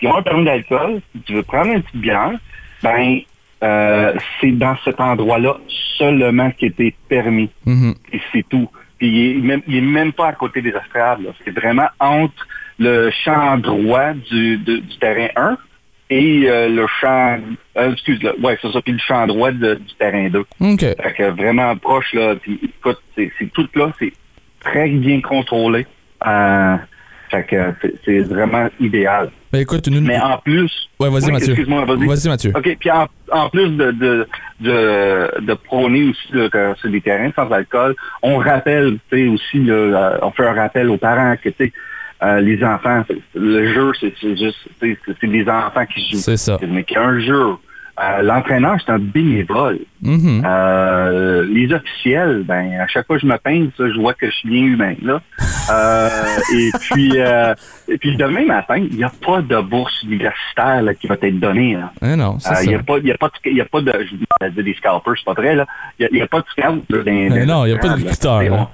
ils ont un permis d'alcool, si tu veux prendre une petite bière, ben, euh, c'est dans cet endroit-là seulement qui était permis. Mm-hmm. Et c'est tout. Puis il est, même, il est même pas à côté des estrades. C'est vraiment entre le champ droit du, du terrain 1 et euh, le champ, euh, excuse, le, ouais, c'est ça, puis le champ droit du terrain 2. OK. Fait que vraiment proche, là, puis écoute, c'est, tout là, c'est très bien contrôlé. Euh, fait que c'est, vraiment idéal. Ben écoute, nous... Mais en plus... Ouais, vas-y, Mathieu. Excuse-moi, vas-y. Vas-y, Mathieu. OK, puis en, en, plus de, de, de, de prôner aussi là, c'est des terrains sans alcool, on rappelle, tu sais, aussi, là, on fait un rappel aux parents que, tu sais, euh, les enfants, le jeu, c'est juste, c'est des enfants qui jouent. C'est ça. Mais qu'un jeu. Euh, l'entraîneur, c'est un bénévole. Mm-hmm. Euh, les officiels, ben, à chaque fois que je me peins, ça, je vois que je suis bien humain, là. et puis, et puis demain matin, il n'y a pas de bourse universitaire qui va être donnée. Eh non, Il n'y a, pas, y a, pas de, y a pas de, je des scalpers, c'est pas vrai, là. Il n'y a, pas de scalp. Eh non, il n'y a pas de recruteur.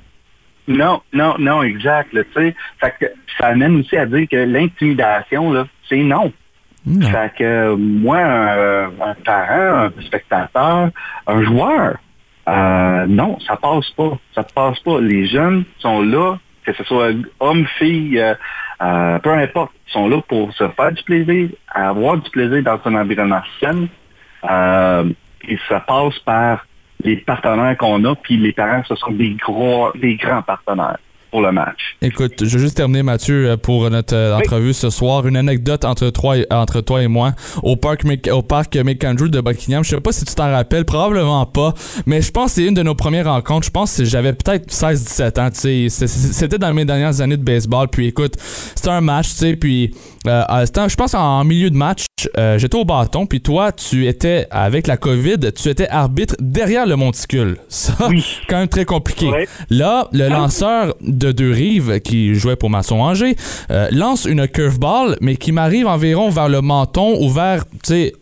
Non, non, non, exact. Là, fait que ça amène aussi à dire que l'intimidation, là, c'est non. Fait que moi, un, parent, un spectateur, un joueur, euh, non, ça passe pas. Ça passe pas. Les jeunes sont là, que ce soit homme, fille, euh, euh, peu importe, ils sont là pour se faire du plaisir, avoir du plaisir dans un environnement sain. et ça passe par les partenaires qu'on a, puis les parents, ce sont des gros, des grands partenaires. pour le match. Écoute, je vais juste terminer, Mathieu, pour notre entrevue ce soir. Une anecdote entre toi et, entre toi et moi au parc, au parc McAndrew de Buckingham. Je sais pas si tu t'en rappelles, probablement pas, mais je pense que c'est une de nos premières rencontres. Je pense que j'avais peut-être 16-17 ans, tu sais. C'était dans mes dernières années de baseball. Puis écoute, c'était un match, tu sais, puis euh, je pense en milieu de match, euh, j'étais au bâton, puis toi, tu étais, avec la COVID, tu étais arbitre derrière le monticule. Ça, quand même très compliqué. Là, le lanceur de deux rives, qui jouait pour Masson Angers, euh, lance une curveball, mais qui m'arrive environ vers le menton ou vers, tu sais,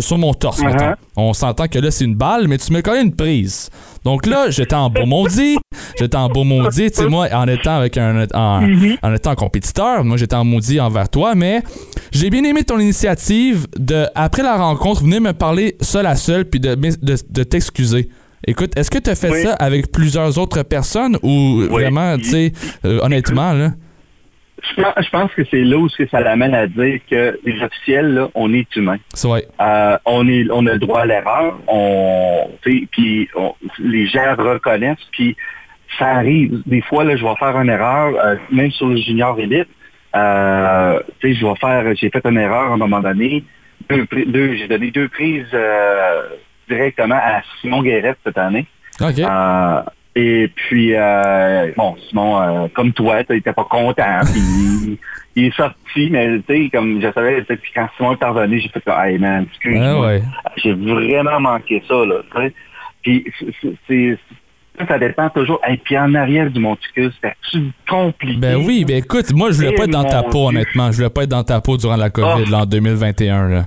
sur mon torse, uh-huh. On s'entend que là, c'est une balle, mais tu me connais une prise. Donc là, j'étais en beau maudit. J'étais en beau maudit. Tu sais, moi, en étant avec un, en, mhm. en étant compétiteur, moi, j'étais en maudit envers toi, mais j'ai bien aimé ton initiative de, après la rencontre, venir me parler seul à seul puis de, de, t'excuser. Écoute, est-ce que tu as fait ça avec plusieurs autres personnes ou vraiment, tu sais, euh, honnêtement, là? Je pense, que c'est là où ça l'amène à dire que les officiels, là, on est humain. Euh, on, est, on a le droit à l'erreur, on, puis les gens reconnaissent, puis ça arrive. Des fois, là, je vais faire une erreur, euh, même sur le junior élite. Euh, je vais faire, j'ai fait une erreur à un moment donné. Deux, j'ai donné deux prises directement à Simon Guérette cette année. Et puis, euh, bon, Simon, euh, comme toi, il était pas content. Puis, il, est sorti, mais tu sais, comme je savais, quand Simon est revenu, j'ai fait Hey man, excuse-moi. J'ai vraiment manqué ça, là. Puis c'est. Ça dépend toujours. Et puis en arrière du monticule, c'était compliqué? Ben oui, ben écoute, moi je voulais pas être dans ta peau, honnêtement. Je voulais pas être dans ta peau durant la COVID, là, en 2021. Là.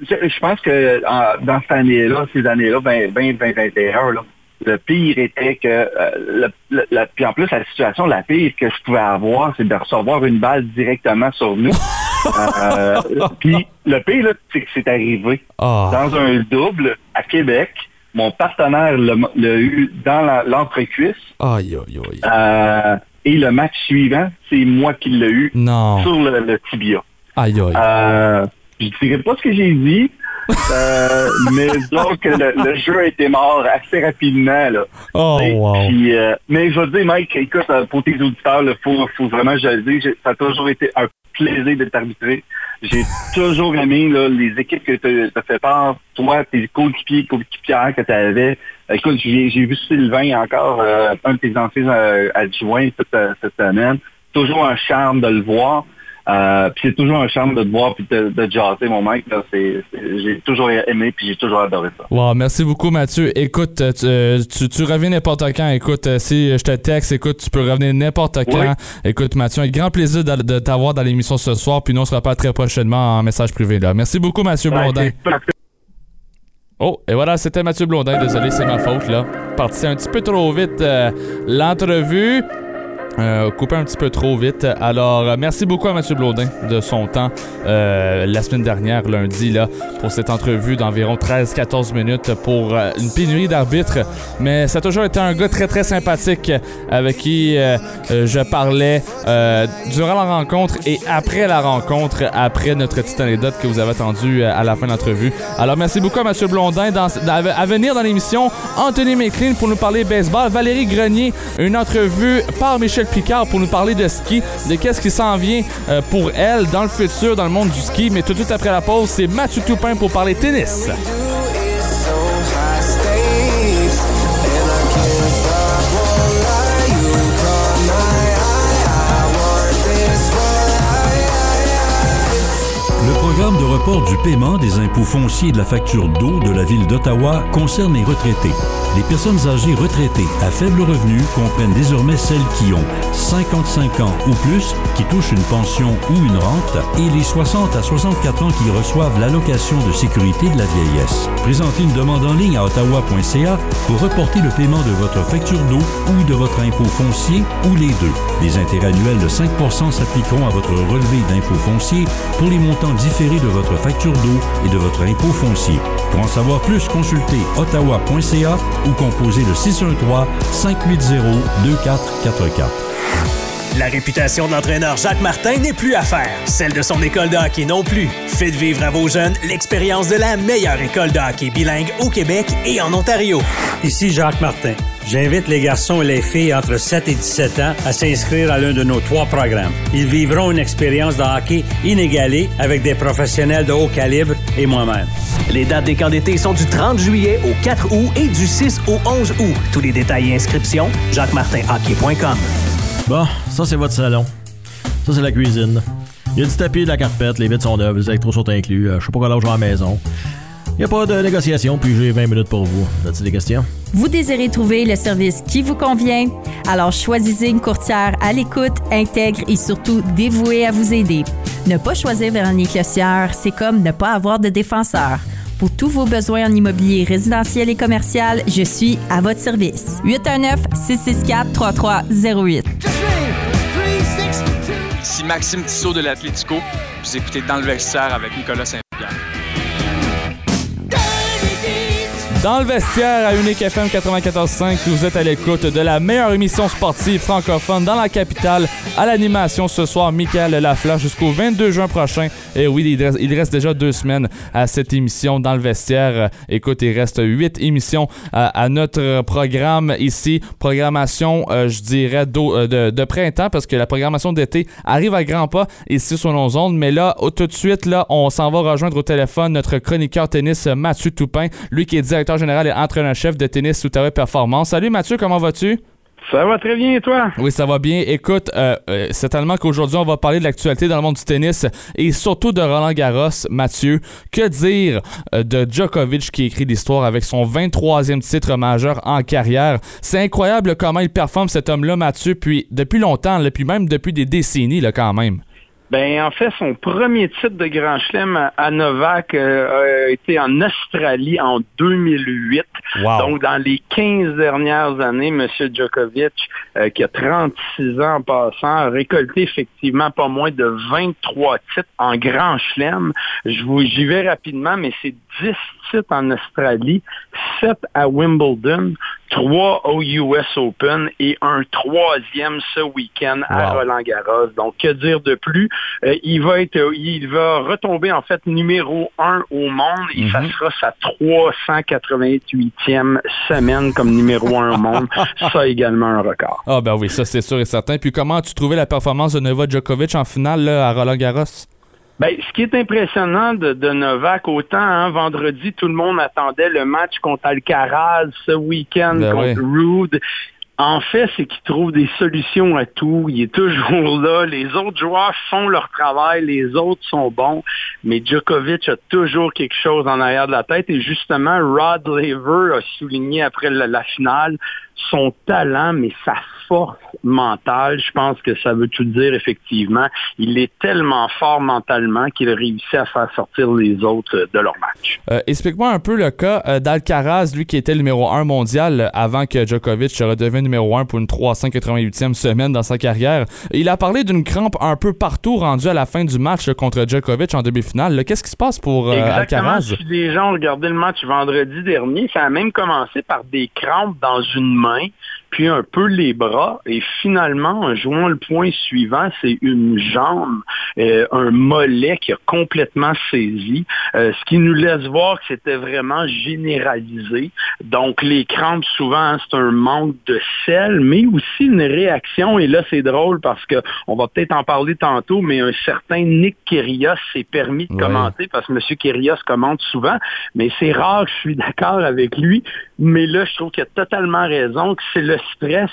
Je, pense que dans cette année-là, ces années-là, 2021, là, le pire était que, euh, le, puis en plus, la situation la pire que je pouvais avoir, c'est de recevoir une balle directement sur nous. euh, puis le pire, c'est que c'est arrivé ah. dans un double à Québec. Mon partenaire l'a eu dans l'entrecuisse. Aïe, aïe, aïe. Euh, et le match suivant, c'est moi qui l'ai eu sur le, tibia. Aïe, aïe. Euh, je ne dirais pas ce que j'ai dit, euh, mais donc le, jeu a été mort assez rapidement. Là. Oh, wow. Euh, mais je veux dire, Mike, écoute, euh, pour tes auditeurs, il faut, faut, vraiment, je le dis, ça a toujours été un plaisir d'être arbitré. J'ai toujours aimé là, les équipes que tu as fait part, toi, tes coéquipiers, coéquipières que tu avais. Écoute, j'ai vu Sylvain encore, un de tes anciens adjoints cette, cette semaine. Toujours un charme de le voir. Euh, puis c'est toujours un charme de te voir puis de, de jaser, mon mec. j'ai toujours aimé puis j'ai toujours adoré ça. Wow, merci beaucoup, Mathieu. Écoute, euh, euh, tu, tu, reviens n'importe quand. Écoute, si je te texte, écoute, tu peux revenir n'importe quand. Écoute, Mathieu, un grand plaisir de, t'avoir dans l'émission ce soir. Puis nous, on se reparle très prochainement en message privé. Là. Merci beaucoup, Mathieu Blondin. Oh, et voilà, c'était Mathieu Blondin. Désolé, c'est ma faute, là. Parti un petit peu trop vite l'entrevue. Euh, coupé un petit peu trop vite. Alors, euh, merci beaucoup à Mathieu Blondin de son temps euh, la semaine dernière, lundi, là, pour cette entrevue d'environ 13-14 minutes pour euh, une pénurie d'arbitres. Mais ça a toujours été un gars très, très sympathique avec qui je parlais durant la rencontre et après la rencontre, après notre petite anecdote que vous avez attendue à la fin de l'entrevue. Alors, merci beaucoup à Mathieu Blondin. À venir dans l'émission, Anthony McLean pour nous parler baseball, Valérie Grenier, une entrevue par Michel Picard pour nous parler de ski, de qu'est-ce qui s'en vient euh, pour elle dans le futur dans le monde du ski. Mais tout de suite après la pause, c'est Mathieu Toupin pour parler tennis. Report du paiement des impôts fonciers et de la facture d'eau de la ville d'Ottawa concerne les retraités. Les personnes âgées retraitées à faible revenu comprennent désormais celles qui ont 55 ans ou plus, qui touchent une pension ou une rente, et les 60 à 64 ans qui reçoivent l'allocation de sécurité de la vieillesse. Présentez une demande en ligne à ottawa.ca pour reporter le paiement de votre facture d'eau ou de votre impôt foncier ou les deux. Les intérêts annuels de 5 s'appliqueront à votre relevé d'impôt foncier pour les montants différés de votre facture d'eau et de votre impôt foncier. Pour en savoir plus, consultez ottawa.ca ou composez le 613-580-2444. La réputation de l'entraîneur Jacques Martin n'est plus à faire, celle de son école de hockey non plus. Faites vivre à vos jeunes l'expérience de la meilleure école de hockey bilingue au Québec et en Ontario. Ici Jacques Martin. J'invite les garçons et les filles entre 7 et 17 ans à s'inscrire à l'un de nos trois programmes. Ils vivront une expérience de hockey inégalée avec des professionnels de haut calibre et moi-même. Les dates des camps d'été sont du 30 juillet au 4 août et du 6 au 11 août. Tous les détails et inscriptions, jacquemartinhockey.com. Bon, ça c'est votre salon. Ça c'est la cuisine. Il y a du tapis, de la carpette, les vitres sont neuves, les électros sont inclus. Euh, je sais pas quoi je vais à la maison. Il n'y a pas de négociation, puis j'ai 20 minutes pour vous. As-tu des questions? Vous désirez trouver le service qui vous convient? Alors choisissez une courtière à l'écoute, intègre et surtout dévouée à vous aider. Ne pas choisir Véronique Clossière, c'est comme ne pas avoir de défenseur. Pour tous vos besoins en immobilier résidentiel et commercial, je suis à votre service. 819-664-3308. Ici Maxime Tissot de l'Atlético. Vous écoutez Dans le vestiaire avec Nicolas Saint-Pierre. Dans le vestiaire à Unique FM 94.5, vous êtes à l'écoute de la meilleure émission sportive francophone dans la capitale. À l'animation ce soir, Michael Lafleur jusqu'au 22 juin prochain. Et oui, il reste, déjà deux semaines à cette émission dans le vestiaire. Écoute, il reste huit émissions à, notre programme ici. Programmation, euh, je dirais, euh, de, de, printemps parce que la programmation d'été arrive à grands pas ici sur nos ondes. Mais là, tout de suite, là, on s'en va rejoindre au téléphone notre chroniqueur tennis Mathieu Toupin, lui qui est directeur général et entraîneur-chef de tennis Outaouais Performance. Salut Mathieu, comment vas-tu? Ça va très bien et toi? Oui, ça va bien. Écoute, euh, euh, c'est tellement qu'aujourd'hui, on va parler de l'actualité dans le monde du tennis et surtout de Roland Garros, Mathieu. Que dire euh, de Djokovic qui écrit l'histoire avec son 23e titre majeur en carrière? C'est incroyable comment il performe cet homme-là, Mathieu, puis depuis longtemps, puis même depuis des décennies là, quand même. Ben, en fait, son premier titre de Grand Chelem à Novak euh, a été en Australie en 2008. Donc, dans les 15 dernières années, M. Djokovic, euh, qui a 36 ans en passant, a récolté effectivement pas moins de 23 titres en Grand Chelem. J'y vais rapidement, mais c'est 10 titres en Australie, 7 à Wimbledon, 3 au US Open et un troisième ce week-end à Roland Garros. Donc, que dire de plus? Euh, il va être, il va retomber en fait numéro 1 au monde et ça mhm. sera sa 388e semaine comme numéro 1 au monde. ça également un record. Ah ben oui, ça c'est sûr et certain. Puis comment as-tu trouvé la performance de Novak Djokovic en finale à Roland Garros? Ben, ce qui est impressionnant de, Novak, autant hein, vendredi, tout le monde attendait le match contre Alcaraz, ce week-end ben contre Rude. En fait, c'est qu'il trouve des solutions à tout. Il est toujours là. Les autres joueurs font leur travail, les autres sont bons, mais Djokovic a toujours quelque chose en arrière de la tête. Et justement, Rod Laver a souligné après la finale son talent, mais sa force mentale, je pense que ça veut tout dire effectivement. Il est tellement fort mentalement qu'il a réussi à faire sortir les autres de leur match. Euh, explique-moi un peu le cas euh, d'Alcaraz, lui qui était le numéro 1 mondial avant que Djokovic se redevenu numéro 1 pour une 388e semaine dans sa carrière. Il a parlé d'une crampe un peu partout rendue à la fin du match contre Djokovic en demi-finale. Qu'est-ce qui se passe pour euh, Alcaraz? Si les gens ont regardé le match vendredi dernier, ça a même commencé par des crampes dans une main puis un peu les bras. Et finalement, en jouant le point suivant, c'est une jambe, euh, un mollet qui a complètement saisi, euh, ce qui nous laisse voir que c'était vraiment généralisé. Donc les crampes, souvent, c'est un manque de sel, mais aussi une réaction. Et là, c'est drôle parce que on va peut-être en parler tantôt, mais un certain Nick Kyrgios s'est permis de commenter parce que M. Kyrgios commente souvent, mais c'est rare, je suis d'accord avec lui. Mais là, je trouve qu'il a totalement raison que c'est le stress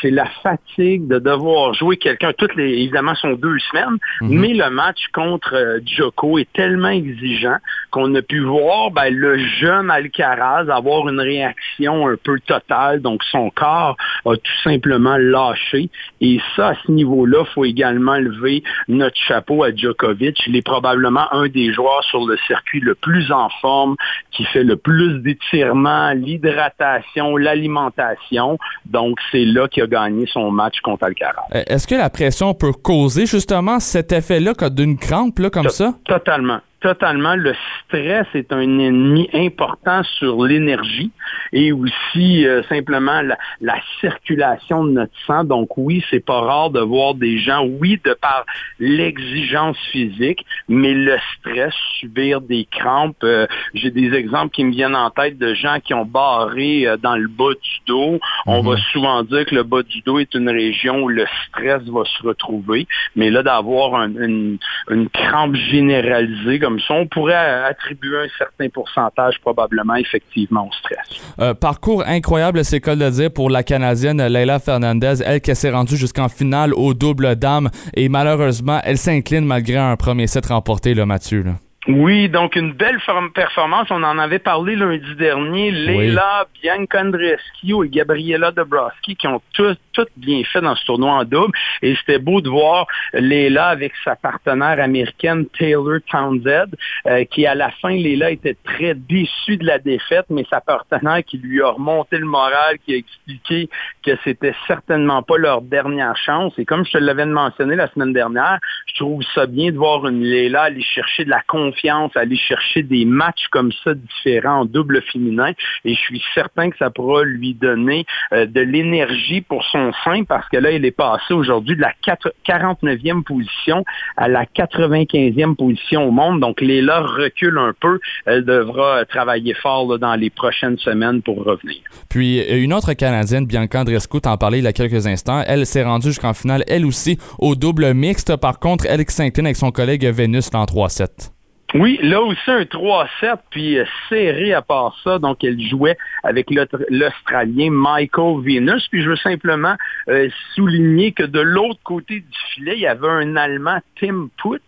c'est la fatigue de devoir jouer quelqu'un. Toutes les, évidemment, sont deux semaines, mhm. mais le match contre euh, Djoko est tellement exigeant qu'on a pu voir ben, le jeune Alcaraz avoir une réaction un peu totale. Donc, son corps a tout simplement lâché. Et ça, à ce niveau-là, il faut également lever notre chapeau à Djokovic. Il est probablement un des joueurs sur le circuit le plus en forme, qui fait le plus d'étirements, l'hydratation, l'alimentation. Donc, c'est là qu'il a gagné son match contre Alcaraz. Euh, est-ce que la pression peut causer justement cet effet-là d'une crampe là, comme ça? Totalement totalement. Le stress est un ennemi important sur l'énergie et aussi euh, simplement la, la, circulation de notre sang. Donc oui, c'est pas rare de voir des gens, oui, de par l'exigence physique, mais le stress, subir des crampes. Euh, j'ai des exemples qui me viennent en tête de gens qui ont barré euh, dans le bas du dos. On va mhm. souvent dire que le bas du dos est une région où le stress va se retrouver, mais là d'avoir une, une crampe généralisée comme on pourrait attribuer un certain pourcentage probablement effectivement au stress. Euh, parcours incroyable, c'est le dire, pour la Canadienne Leila Fernandez, elle qui s'est rendue jusqu'en finale au double dame et malheureusement, elle s'incline malgré un premier set remporté, là, Mathieu. Oui, donc une belle performance. On en avait parlé lundi dernier. Leila, Bianca Andreescu et Gabriela Dabrowski qui ont tous, tout bien fait dans ce tournoi en double. Et c'était beau de voir Leila avec sa partenaire américaine Taylor Townsend, euh, qui à la fin, Leila était très déçue de la défaite, mais sa partenaire qui lui a remonté le moral, qui a expliqué que c'était certainement pas leur dernière chance. Et comme je te l'avais mentionné la semaine dernière, je trouve ça bien de voir une Leila aller chercher de la confiance aller chercher des matchs comme ça différents en double féminin. Et je suis certain que ça pourra lui donner euh, de l'énergie pour son sein parce que là, il est passé aujourd'hui de la 49e position à la 95e position au monde. Donc, Léla recule un peu. Elle devra travailler fort dans les prochaines semaines pour revenir. Puis, une autre Canadienne, Bianca Andrescu, t'en parlais il y a quelques instants. Elle s'est rendue jusqu'en finale, elle aussi, au double mixte. Par contre, elle s'incline avec son collègue Vénus en 3-7. Oui, là aussi un 3-7, puis euh, serré à part ça. Donc, elle jouait avec l'Australien Michael Venus. Puis je veux simplement euh, souligner que de l'autre côté du filet, il y avait un Allemand, Tim Putz.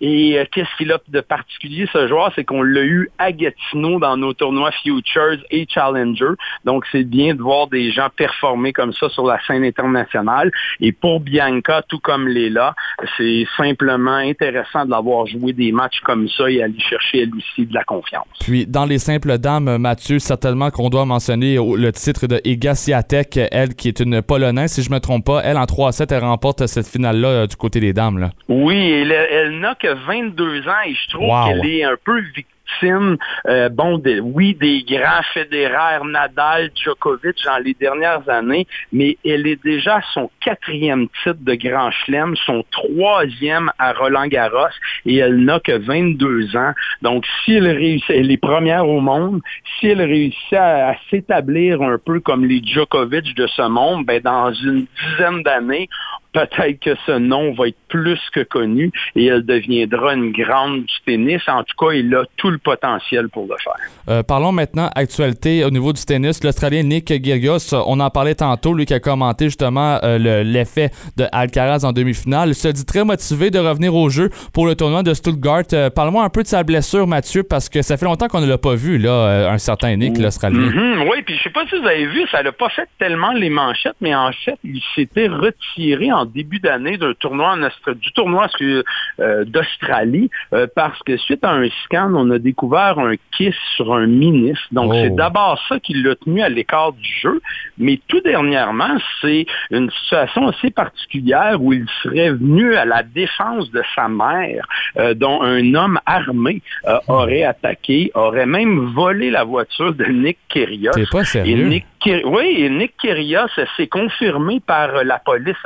Et euh, qu'est-ce qu'il a de particulier, ce joueur? C'est qu'on l'a eu à Gatineau dans nos tournois Futures et Challenger. Donc, c'est bien de voir des gens performer comme ça sur la scène internationale. Et pour Bianca, tout comme Léla, c'est simplement intéressant de l'avoir joué des matchs comme ça et aller chercher elle aussi de la confiance. Puis dans les simples dames, Mathieu, certainement qu'on doit mentionner le titre de Iga Siatek, elle qui est une Polonaise, si je me trompe pas. Elle, en 3-7, elle remporte cette finale-là euh, du côté des dames. Là. Oui, elle, elle n'a que 22 ans et je trouve qu'elle est un peu victime euh, bon, oui, des grands fédéraires, Nadal, Djokovic dans les dernières années, mais elle est déjà son quatrième titre de Grand Chelem, son troisième à Roland Garros, et elle n'a que 22 ans. Donc, si elle réussit, elle est première au monde, si elle réussit à, s'établir un peu comme les Djokovic de ce monde, ben, dans une dizaine d'années, peut-être que ce nom va être plus que connu et elle deviendra une grande du tennis. En tout cas, il a tout le potentiel pour le faire. Euh, parlons maintenant actualité au niveau du tennis. L'Australien Nick Kyrgios, on en parlait tantôt, lui qui a commenté justement euh, l'effet de Alcaraz en demi-finale, se dit très motivé de revenir au jeu pour le tournoi de Stuttgart. Euh, parle-moi un peu de sa blessure, Mathieu, parce que ça fait longtemps qu'on ne l'a pas vu, là, un certain Nick, l'Australien. Mm-hmm. oui, puis je sais pas si vous avez vu, ça n'a pas fait tellement les manchettes, mais en fait, il s'était retiré en début d'année d'un tournoi du tournoi euh, d'Australie euh, parce que suite à un scan, on a découvert un kiss sur un ministre. Donc c'est oh. d'abord ça qui l'a tenu à l'écart du jeu, mais tout dernièrement, c'est une situation assez particulière où il serait venu à la défense de sa mère, euh, dont un homme armé aurait attaqué, aurait même volé la voiture de Nick Kyrgios. C'est pas sérieux? Oui, et Nick Kyrgios s'est confirmé par la police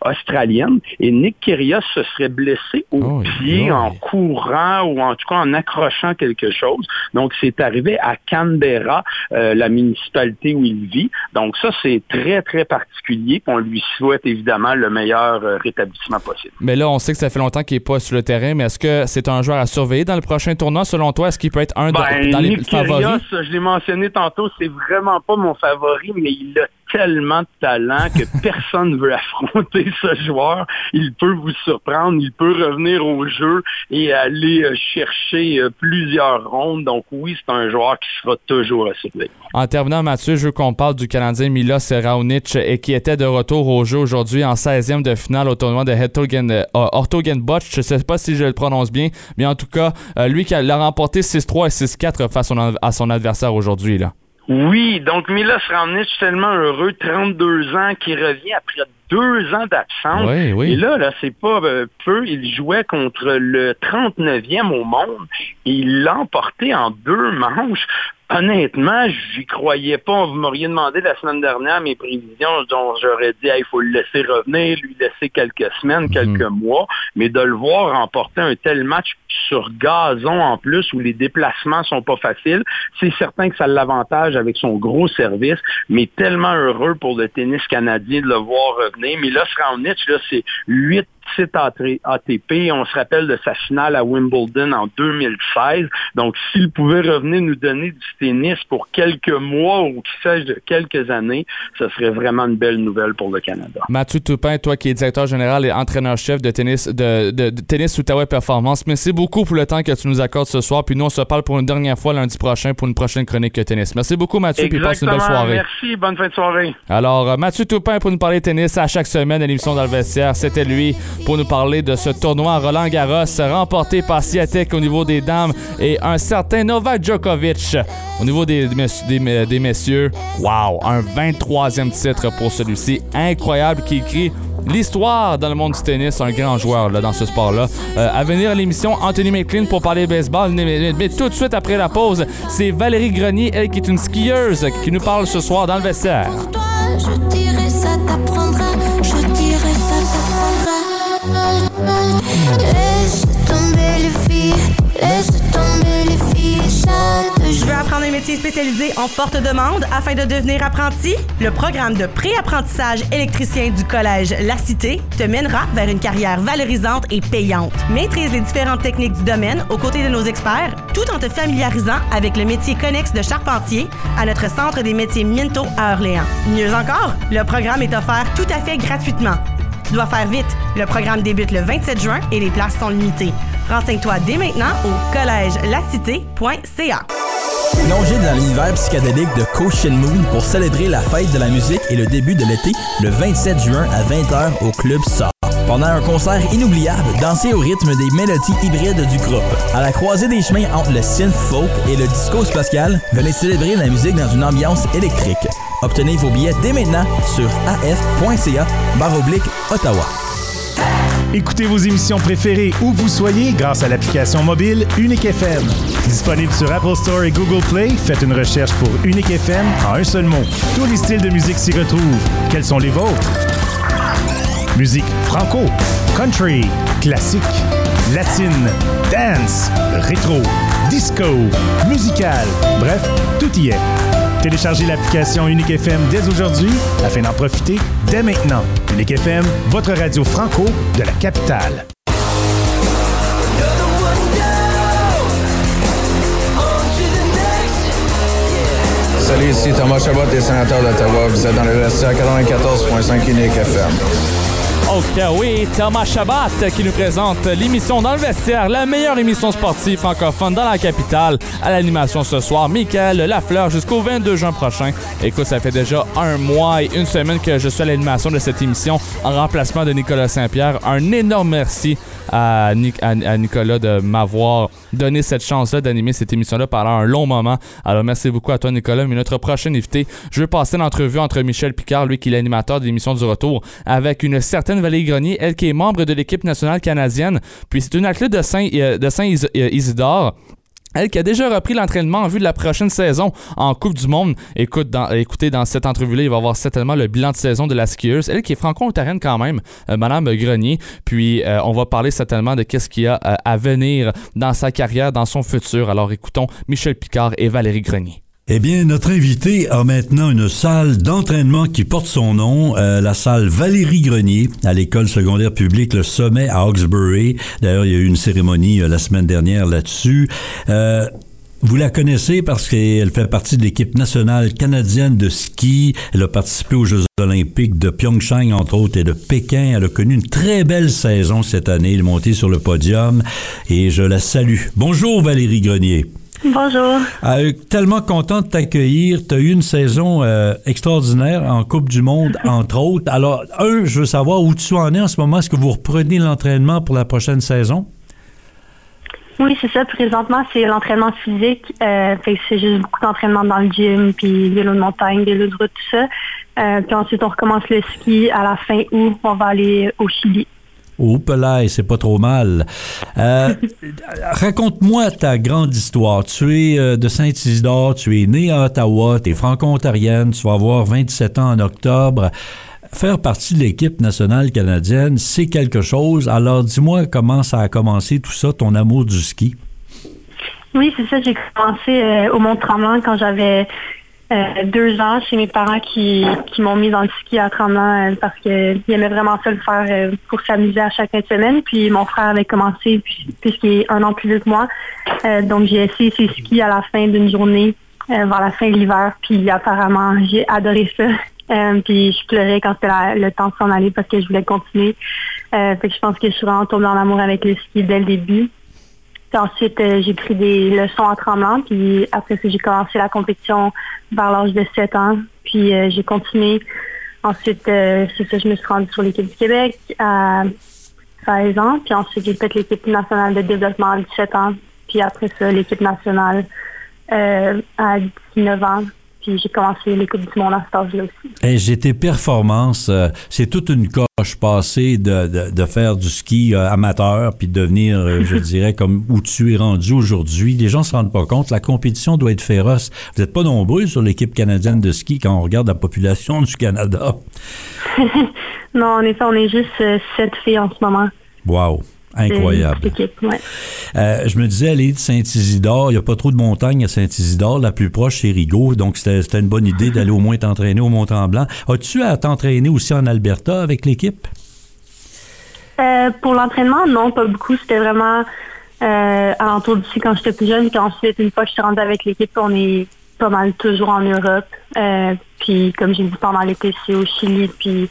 australienne. Et Nick Kyrgios se serait blessé au oh, pied en courant ou en tout cas en accrochant quelque chose. Donc, c'est arrivé à Canberra, euh, la municipalité où il vit. Donc, ça, c'est très, très particulier. On lui souhaite évidemment le meilleur euh, rétablissement possible. Mais là, on sait que ça fait longtemps qu'il n'est pas sur le terrain, mais est-ce que c'est un joueur à surveiller dans le prochain tournoi? Selon toi, est-ce qu'il peut être un ben, dans les Nick favoris? je l'ai mentionné tantôt, c'est vraiment pas mon favori, mais il a tellement de talent que personne ne veut affronter ce joueur. Il peut vous surprendre, il peut revenir au jeu et aller euh, chercher euh, plusieurs rondes. Donc oui, c'est un joueur qui sera toujours à surveiller. En terminant, Mathieu, je veux qu'on parle du Canadien Milos Raonic et qui était de retour au jeu aujourd'hui en 16e de finale au tournoi de Ortogen Botch. Je ne sais pas si je le prononce bien, mais en tout cas, euh, lui qui a, remporté 6-3 et 6-4 face à son adversaire aujourd'hui. là. Oui, donc Milos Raonic, tellement heureux, 32 ans, qui revient après deux ans d'absence. Et là, là, c'est pas euh, peu. Il jouait contre le 39e au monde et il l'a emporté en deux manches. Honnêtement, j'y croyais pas. Vous m'auriez demandé la semaine dernière mes prévisions, dont j'aurais dit il faut le laisser revenir, lui laisser quelques semaines, mhm. quelques mois, mais de le voir remporter un tel match sur gazon en plus où les déplacements sont pas faciles, c'est certain que ça l'avantage avec son gros service, mais tellement heureux pour le tennis canadien de le voir revenir. Mais là, Sraunic, là, c'est huit titre ATP. On se rappelle de sa finale à Wimbledon en 2016. Donc, s'il pouvait revenir nous donner du tennis pour quelques mois ou qui sais de quelques années, ce serait vraiment une belle nouvelle pour le Canada. Mathieu Toupin, toi qui es directeur général et entraîneur-chef de tennis de, de, tennis Outaouais Performance, merci beaucoup pour le temps que tu nous accordes ce soir. Puis nous, on se parle pour une dernière fois lundi prochain pour une prochaine chronique tennis. Merci beaucoup, Mathieu. Puis passe une belle soirée. Merci. Bonne fin de soirée. Alors, euh, Mathieu Toupin pour nous parler tennis à chaque semaine à l'émission dans le vestiaire. C'était lui pour nous parler de ce tournoi Roland Garros remporté par Siatek au niveau des dames et un certain Novak Djokovic au niveau des, messieurs. Wow, un 23e titre pour celui-ci. Incroyable qui écrit l'histoire dans le monde du tennis, un grand joueur là, dans ce sport-là. Euh, à venir à l'émission, Anthony McLean pour parler baseball. Mais, tout de suite après la pause, c'est Valérie Grenier, elle qui est une skieuse, qui nous parle ce soir dans le vestiaire. je ça t'apprendra. Je veux apprendre un métier spécialisé en forte demande afin de devenir apprenti? Le programme de pré-apprentissage électricien du Collège La Cité te mènera vers une carrière valorisante et payante. Maîtrise les différentes techniques du domaine aux côtés de nos experts, tout en te familiarisant avec le métier connexe de charpentier à notre centre des métiers Minto à Orléans. Mieux encore, le programme est offert tout à fait gratuitement. Tu dois faire vite. Le programme débute le 27 juin et les places sont limitées. Renseigne-toi dès maintenant au collègelacité.ca. Plongez dans l'univers psychédélique de Caution Moon pour célébrer la fête de la musique et le début de l'été le 27 juin à 20h au Club Sort. Pendant un concert inoubliable, dansez au rythme des mélodies hybrides du groupe. À la croisée des chemins entre le synth folk et le disco spatial, venez célébrer la musique dans une ambiance électrique. Obtenez vos billets dès maintenant sur af.ca oblique Ottawa. Écoutez vos émissions préférées où vous soyez grâce à l'application mobile Unique FM. Disponible sur Apple Store et Google Play, faites une recherche pour Unique FM en un seul mot. Tous les styles de musique s'y retrouvent. Quels sont les vôtres? Musique franco, country, classique, latine, dance, rétro, disco, musical, bref, tout y est. Téléchargez l'application Unique FM dès aujourd'hui afin d'en profiter dès maintenant. Unique FM, votre radio franco de la capitale. Salut, ici Thomas Chabot des sénateurs d'Ottawa. Vous êtes dans le à 94.5 Unique FM. Ok, oui, Thomas Chabat qui nous présente l'émission Dans le vestiaire, la meilleure émission sportive francophone dans la capitale. À l'animation ce soir, Michael Lafleur jusqu'au 22 juin prochain. Écoute, ça fait déjà un mois et une semaine que je suis à l'animation de cette émission en remplacement de Nicolas Saint-Pierre. Un énorme merci à, Nicolas de m'avoir donné cette chance-là d'animer cette émission-là pendant un long moment. Alors, merci beaucoup à toi, Nicolas. Mais notre prochain invité, je vais passer l'entrevue entre Michel Picard, lui qui est l'animateur de l'émission du retour, avec une certaine Valérie Grenier, elle qui est membre de l'équipe nationale canadienne. Puis c'est une athlète de Saint-Isidore. Elle qui a déjà repris l'entraînement en vue de la prochaine saison en Coupe du Monde. Écoute, dans, écoutez, dans cette entrevue-là, il va y avoir certainement le bilan de saison de la skieuse. Elle qui est franco-ontarienne quand même, euh, Madame Grenier. Puis, euh, on va parler certainement de qu'est-ce qu'il y a euh, à venir dans sa carrière, dans son futur. Alors, écoutons Michel Picard et Valérie Grenier. Eh bien, notre invité a maintenant une salle d'entraînement qui porte son nom, euh, la salle Valérie Grenier, à l'école secondaire publique Le Sommet à Hawkesbury. D'ailleurs, il y a eu une cérémonie euh, la semaine dernière là-dessus. Euh, vous la connaissez parce qu'elle fait partie de l'équipe nationale canadienne de ski. Elle a participé aux Jeux olympiques de Pyeongchang, entre autres, et de Pékin. Elle a connu une très belle saison cette année. Elle est montée sur le podium et je la salue. Bonjour Valérie Grenier. Bonjour. Euh, tellement content de t'accueillir. Tu as eu une saison euh, extraordinaire en Coupe du Monde, entre autres. Alors, un, je veux savoir où tu en es en ce moment. Est-ce que vous reprenez l'entraînement pour la prochaine saison? Oui, c'est ça. Présentement, c'est l'entraînement physique. Euh, c'est juste beaucoup d'entraînement dans le gym, puis vélo de montagne, vélo de route, tout ça. puis ensuite, on recommence le ski à la fin août. On va aller au Chili. Oh, Pelay, c'est pas trop mal. Euh, Raconte-moi ta grande histoire. Tu es euh, de Saint-Isidore, tu es né à Ottawa, tu es franco-ontarienne, tu vas avoir 27 ans en octobre. Faire partie de l'équipe nationale canadienne, c'est quelque chose. Alors, dis-moi comment ça a commencé tout ça, ton amour du ski. Oui, c'est ça. J'ai commencé euh, au Mont-Tremblant quand j'avais euh, deux ans chez mes parents qui, m'ont mis dans le ski à Tremblant euh, parce qu'ils aimaient vraiment ça le faire euh, pour s'amuser à chaque fin de semaine. Puis mon frère avait commencé puisqu'il est un an plus vieux que moi. donc j'ai essayé ses skis à la fin d'une journée vers la fin de l'hiver. Puis apparemment j'ai adoré ça. puis je pleurais quand c'était le temps de s'en aller parce que je voulais continuer. fait que je pense que je suis vraiment tombée en amour avec le ski dès le début ensuite, euh, j'ai pris des leçons en tremblant. Puis après ça, j'ai commencé la compétition vers l'âge de 7 ans. Puis euh, j'ai continué. Ensuite, euh, c'est ça, je me suis rendue sur l'équipe du Québec à 16 ans. Puis ensuite, j'ai fait l'équipe nationale de développement à 17 ans. Puis après ça, l'équipe nationale à 19 ans j'ai commencé l'équipe du monde à cet âge-là aussi. Tes performances, euh, c'est toute une coche passée de, de, faire du ski euh, amateur puis de devenir, euh, je dirais, comme où tu es rendu aujourd'hui. Les gens ne se rendent pas compte, la compétition doit être féroce. Vous n'êtes pas nombreux sur l'équipe canadienne de ski quand on regarde la population du Canada. non, en effet, on est juste sept filles en ce moment. Wow. Incroyable. Euh, je me disais, aller de Saint-Isidore, il n'y a pas trop de montagnes à Saint-Isidore. La plus proche, c'est Rigaud. Donc, c'était une bonne idée d'aller au moins t'entraîner au Mont-Tremblant. As-tu à t'entraîner aussi en Alberta avec l'équipe? Euh, pour l'entraînement, non, pas beaucoup. C'était vraiment euh, alentour d'ici quand j'étais plus jeune. Puis ensuite, une fois que je suis rentrée avec l'équipe, on est pas mal toujours en Europe. Euh, puis, comme j'ai dit pendant l'été, c'est au Chili. Puis,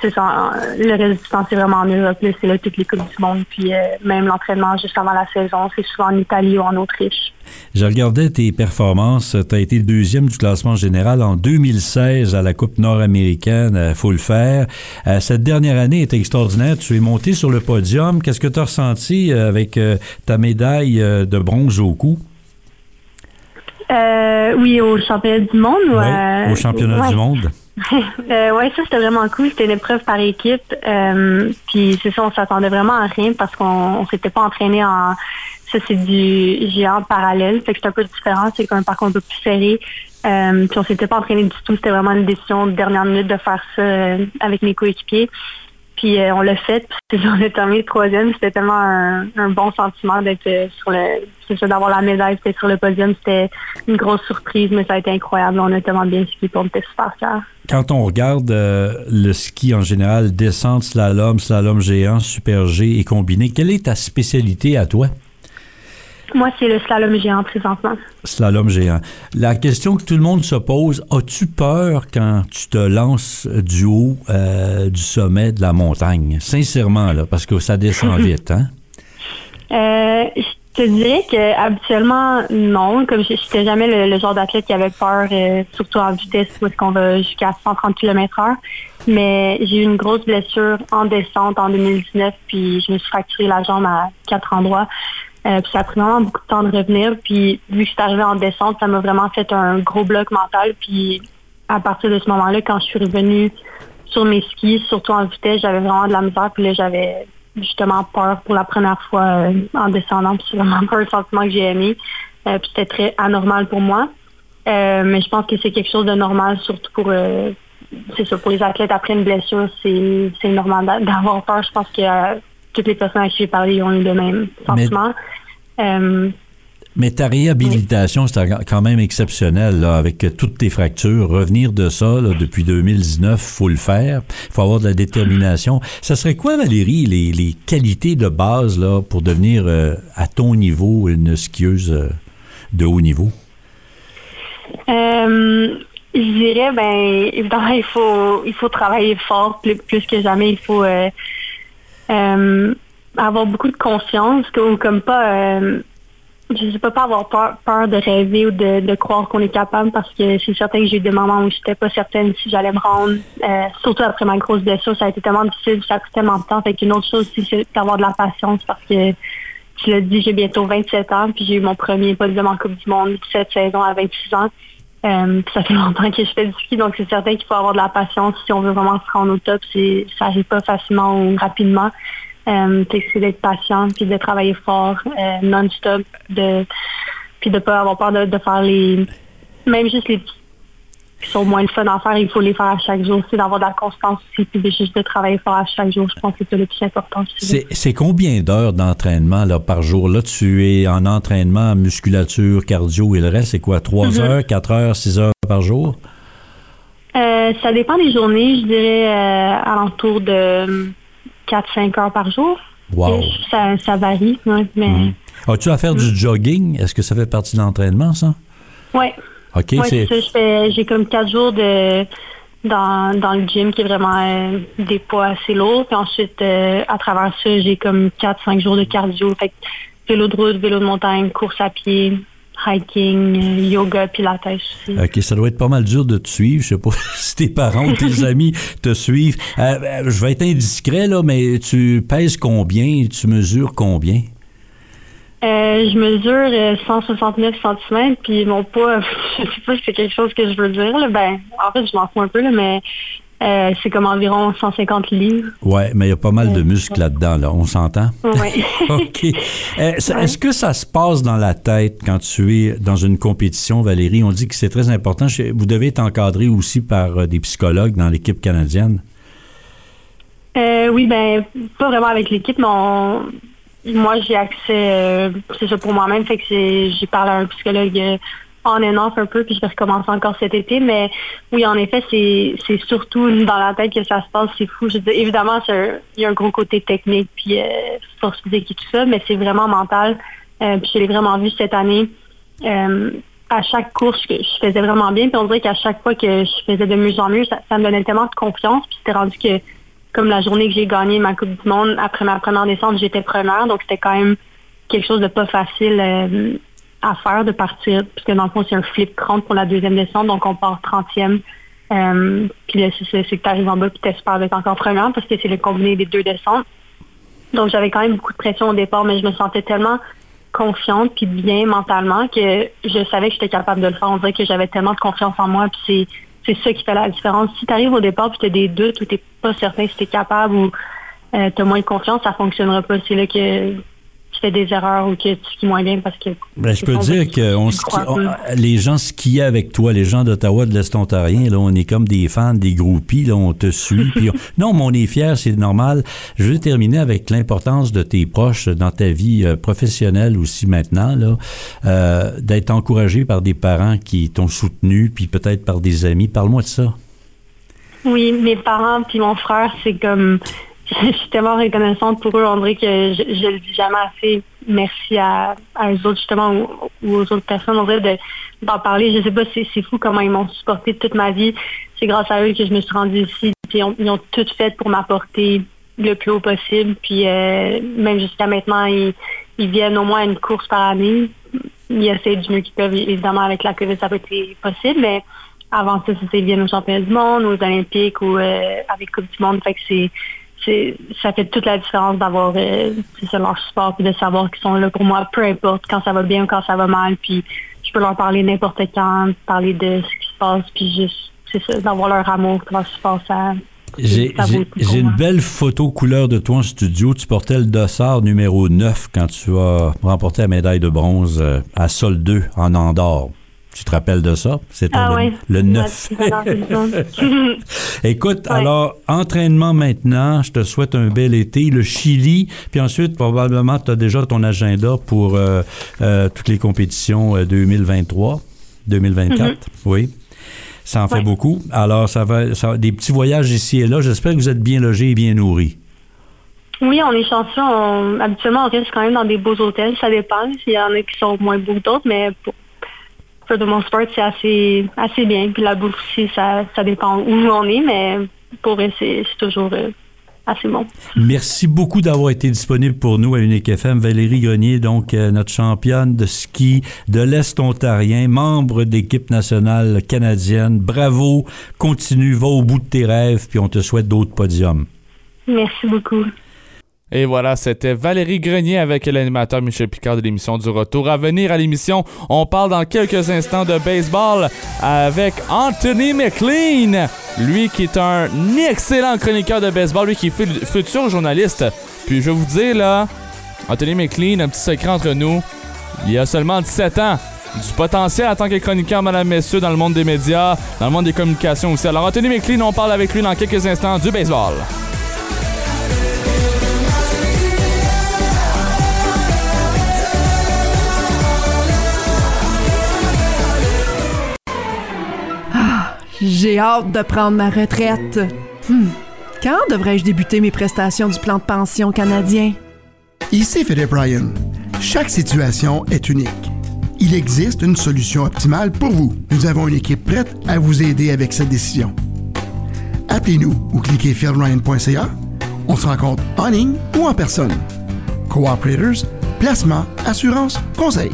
c'est ça. Le reste du temps, c'est vraiment en Europe. C'est là toutes les Coupes du Monde. Puis euh, même l'entraînement juste avant la saison, c'est souvent en Italie ou en Autriche. Je regardais tes performances. Tu as été le deuxième du classement général en 2016 à la Coupe nord-américaine. Il faut le faire. Euh, cette dernière année était extraordinaire. Tu es monté sur le podium. Qu'est-ce que tu as ressenti euh, avec ta médaille de bronze au cou? oui, au championnat du monde. Au championnat du monde. euh, ouais, ça c'était vraiment cool. C'était une épreuve par équipe. Euh, puis c'est ça, on s'attendait vraiment à rien parce qu'on on, s'était pas entraîné en. Ça c'est du géant parallèle, fait que c'est un peu différent. C'est un parcours un peu plus serré. Euh, puis on s'était pas entraîné du tout. C'était vraiment une décision de dernière minute de faire ça euh, avec mes coéquipiers. Puis euh, on l'a fait, puis on est terminé troisième. C'était tellement un, bon sentiment d'être euh, sur le, d'avoir la médaille, c'était sur le podium. C'était une grosse surprise, mais ça a été incroyable. On a tellement bien ski, pour on était super fiers. Quand on regarde euh, le ski en général, descente, slalom, slalom géant, super G et combiné, quelle est ta spécialité à toi? Moi, c'est le slalom géant présentement. Slalom géant. La question que tout le monde se pose, as-tu peur quand tu te lances du haut euh, du sommet de la montagne? Sincèrement, là, parce que ça descend vite, hein? Euh, je te dirais que habituellement, non. Comme je n'étais jamais le, genre d'athlète qui avait peur, euh, surtout en vitesse, où est-ce qu'on va jusqu'à 130 km heure. Mais j'ai eu une grosse blessure en descente en 2019, puis je me suis fracturé la jambe à quatre endroits. Euh, puis ça a pris vraiment beaucoup de temps de revenir. Puis vu que je suis arrivée en descente, ça m'a vraiment fait un gros bloc mental. Puis à partir de ce moment-là, quand je suis revenue sur mes skis, surtout en vitesse, j'avais vraiment de la misère. Puis là, j'avais justement peur pour la première fois euh, en descendant. Puis c'est vraiment pas un sentiment que j'ai aimé. Euh, puis c'était très anormal pour moi. mais je pense que c'est quelque chose de normal, surtout pour c'est ça, pour les athlètes après une blessure, c'est normal d'avoir peur. Je pense que toutes les personnes à qui j'ai parlé ont eu le même sentiment. Euh, mais, ta réhabilitation, c'est quand même exceptionnel, là, avec toutes tes fractures. Revenir de ça, depuis 2019, faut le faire. Il faut avoir de la détermination. Ça serait quoi, Valérie, les, qualités de base là, pour devenir euh, à ton niveau une skieuse euh, de haut niveau? je dirais, ben, évidemment, il faut, il faut travailler fort plus, plus que jamais. Il faut avoir beaucoup de confiance, ou comme pas, euh, je sais pas, pas avoir peur, peur de rêver ou de, croire qu'on est capable parce que c'est certain que j'ai eu des moments où j'étais pas certaine si j'allais me rendre. Euh, surtout après ma grosse blessure, ça a été tellement difficile, ça a pris tellement de temps. Fait qu'une autre chose c'est d'avoir de la patience parce que tu l'as dit, j'ai bientôt 27 ans, puis j'ai eu mon premier podium en Coupe du Monde cette saison à 26 ans. Euh, ça fait longtemps que je fais du ski, donc c'est certain qu'il faut avoir de la patience si on veut vraiment se rendre au top. Ça n'arrive pas facilement ou rapidement. Euh, c'est d'être patient, puis de travailler fort, euh, non-stop, de, puis de pas avoir peur de, de faire les, même juste les petits qui sont moins le fun à faire, il faut les faire à chaque jour. C'est d'avoir de la constance aussi, puis de juste de travailler fort à chaque jour. Je pense que c'est le plus important. C'est combien d'heures d'entraînement là, par jour? Là, tu es en entraînement, musculature, cardio et le reste, c'est quoi? 3 mm-hmm. heures, 4 heures, 6 heures par jour? Euh, ça dépend des journées. Je dirais euh, alentour de 4-5 heures par jour. Wow. Ça, ça, varie, mais... Mm-hmm. As-tu à faire du mm. jogging? Est-ce que ça fait partie de l'entraînement, ça? Oui. OK, c'est j'ai comme quatre jours de dans, dans le gym qui est vraiment euh, des poids assez lourds. Puis ensuite, euh, à travers ça, j'ai comme 4-5 jours de cardio. Fait vélo de route, vélo de montagne, course à pied, hiking, euh, yoga, pilates aussi. OK, ça doit être pas mal dur de te suivre. Je sais pas si tes parents ou tes amis te suivent. je vais être indiscret, là, mais tu pèses combien? Tu mesures combien? Euh, je mesure 169 euh, cm, puis mon poids, je sais pas si c'est quelque chose que je veux dire. Ben, en fait, je m'en fous un peu, mais euh, c'est comme environ 150 livres. Oui, mais il y a pas mal de muscles là-dedans, là. On s'entend? Oui. OK. Est-ce que ça se passe dans la tête quand tu es dans une compétition, Valérie? On dit que c'est très important. Vous devez être encadré aussi par des psychologues dans l'équipe canadienne. oui, ben pas vraiment avec l'équipe, mais on, moi, j'ai accès, euh, c'est ça pour moi-même, fait que j'ai parlé à un psychologue euh, en and off un peu, puis je vais recommencer encore cet été. Mais oui, en effet, c'est surtout dans la tête que ça se passe, c'est fou. Évidemment, il y a un gros côté technique, puis euh, force physique et tout ça, mais c'est vraiment mental. puis je l'ai vraiment vu cette année. à chaque course, je, je faisais vraiment bien, puis on dirait qu'à chaque fois que je faisais de mieux en mieux, ça, ça me donnait tellement de confiance, puis c'était rendu que comme la journée que j'ai gagné ma Coupe du Monde, après ma première descente, j'étais première. Donc, c'était quand même quelque chose de pas facile euh, à faire de partir. Puisque dans le fond, c'est un flip crank pour la deuxième descente. Donc, on part 30e. Euh, puis là, c'est que tu arrives en bas puis t'espères d'être encore première parce que c'est le combiné des deux descentes. Donc, j'avais quand même beaucoup de pression au départ, mais je me sentais tellement confiante puis bien mentalement que je savais que j'étais capable de le faire. On dirait que j'avais tellement de confiance en moi. Puis c'est ça qui fait la différence. Si tu arrives au départ et tu as des doutes ou tu pas certain si tu es capable ou euh, tu as moins de confiance, ça ne fonctionnera pas. C'est là que tu fais des erreurs ou que tu skis moins bien parce que. Ben, je peux dire que les gens skiaient avec toi, les gens d'Ottawa, de l'Est ontarien, là, on est comme des fans, des groupies, là, on te suit. non, mais on est fiers, c'est normal. Je veux terminer avec l'importance de tes proches dans ta vie euh, professionnelle aussi maintenant, là, euh, d'être encouragé par des parents qui t'ont soutenu, puis peut-être par des amis. Parle-moi de ça. Oui, mes parents puis mon frère, c'est comme je suis tellement reconnaissante pour eux. On dirait que je, je le dis jamais assez merci à, à eux autres, justement, ou, aux autres personnes. On dirait d'en parler. Je sais pas, c'est fou comment ils m'ont supporté toute ma vie. C'est grâce à eux que je me suis rendue ici. Puis ils ont tout fait pour m'apporter le plus haut possible. Puis euh, même jusqu'à maintenant, ils, ils viennent au moins une course par année. Ils essaient du mieux qu'ils peuvent. Évidemment, avec la COVID, ça peut être possible, mais avant ça, c'était ils viennent aux championnats du monde, aux Olympiques ou euh, avec Coupe du Monde. Fait que c'est ça fait toute la différence d'avoir euh, leur support et de savoir qu'ils sont là pour moi, peu importe quand ça va bien ou quand ça va mal. Puis je peux leur parler n'importe quand, parler de ce qui se passe, puis juste c'est ça, d'avoir leur amour, leur support, ça. J'ai une belle photo couleur de toi en studio. Tu portais le dossard numéro 9 quand tu as remporté la médaille de bronze euh, à Sol 2 en Andorre. Tu te rappelles de ça? C'est ah le, 9. Écoute, alors, entraînement maintenant. Je te souhaite un bel été. Le Chili, puis ensuite, probablement, tu as déjà ton agenda pour euh, euh, toutes les compétitions 2023, euh, 2024. Mm-hmm. Oui. Ça en fait beaucoup. Alors, ça va, ça des petits voyages ici et là. J'espère que vous êtes bien logés et bien nourris. Oui, on est chanceux. habituellement, on reste quand même dans des beaux hôtels. Ça dépend. Il y en a qui sont moins beaux que d'autres, mais pour, the most part, c'est assez, assez bien. Puis la bouffe aussi, ça, ça dépend où on est, mais pour eux, c'est toujours euh, assez bon. Merci beaucoup d'avoir été disponible pour nous à Unique FM. Valérie Grenier, donc euh, notre championne de ski de l'Est ontarien, membre d'équipe nationale canadienne. Bravo, continue, va au bout de tes rêves, puis on te souhaite d'autres podiums. Merci beaucoup. Et voilà, c'était Valérie Grenier avec l'animateur Michel Picard de l'émission du retour. À venir à l'émission, on parle dans quelques instants de baseball avec Anthony McLean. Lui qui est un excellent chroniqueur de baseball, lui qui est futur journaliste. Puis je vais vous dire là, Anthony McLean, un petit secret entre nous, il a seulement 17 ans. Du potentiel en tant que chroniqueur, madame, messieurs, dans le monde des médias, dans le monde des communications aussi. Alors Anthony McLean, on parle avec lui dans quelques instants du baseball. J'ai hâte de prendre ma retraite. Hmm. Quand devrais-je débuter mes prestations du plan de pension canadien? Ici Philip Ryan. Chaque situation est unique. Il existe une solution optimale pour vous. Nous avons une équipe prête à vous aider avec cette décision. Appelez-nous ou cliquez philryan.ca. On se rencontre en ligne ou en personne. Cooperators, placement, assurance, conseil.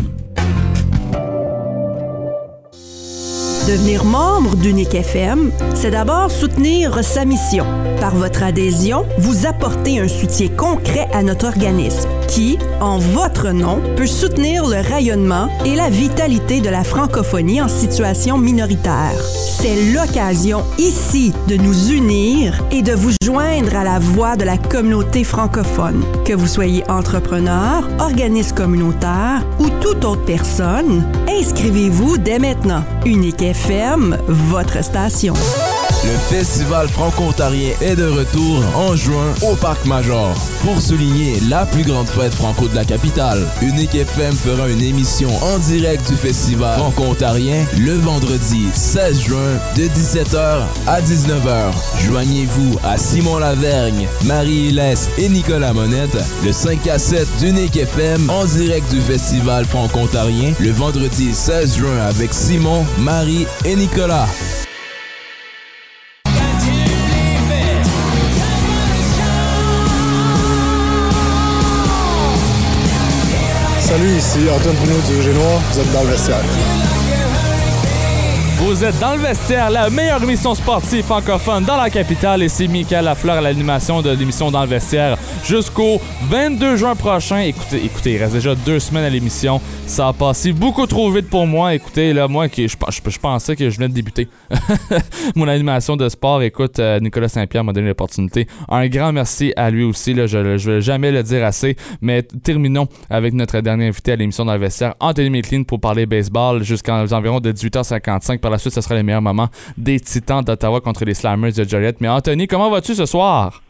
Devenir membre d'Unique FM, c'est d'abord soutenir sa mission. Par votre adhésion, vous apportez un soutien concret à notre organisme qui, en votre nom, peut soutenir le rayonnement et la vitalité de la francophonie en situation minoritaire. C'est l'occasion ici de nous unir et de vous joindre à la voix de la communauté francophone. Que vous soyez entrepreneur, organisme communautaire ou toute autre personne, inscrivez-vous dès maintenant. Unique FM, votre station. Le Festival franco-ontarien est de retour en juin au Parc Major. Pour souligner la plus grande fête franco de la capitale, Unique FM fera une émission en direct du Festival franco-ontarien le vendredi 16 juin de 17h à 19h. Joignez-vous à Simon Lavergne, Marie-Hélès et Nicolas Monette, le 5 à 7 d'Unique FM en direct du Festival franco-ontarien le vendredi 16 juin avec Simon, Marie et Nicolas. Ici Antoine Bruno du Génois, vous êtes dans le vestiaire. Vous êtes dans le vestiaire, la meilleure émission sportive francophone dans la capitale et c'est Michael Lafleur à l'animation de l'émission dans le vestiaire jusqu'au 22 juin prochain. Écoutez, écoutez, il reste déjà deux semaines à l'émission. Ça a passé beaucoup trop vite pour moi. Écoutez, là, moi, je, je, pensais que je venais de débuter mon animation de sport. Écoute, euh, Nicolas Saint-Pierre m'a donné l'opportunité. Un grand merci à lui aussi. Là, je ne vais jamais le dire assez. Mais terminons avec notre dernier invité à l'émission dans le vestiaire, Anthony McLean, pour parler baseball jusqu'à environ de 18h55. Par la suite, ce sera les meilleurs moments des Titans d'Ottawa contre les Slammers de Joliette. Mais Anthony, comment vas-tu ce soir?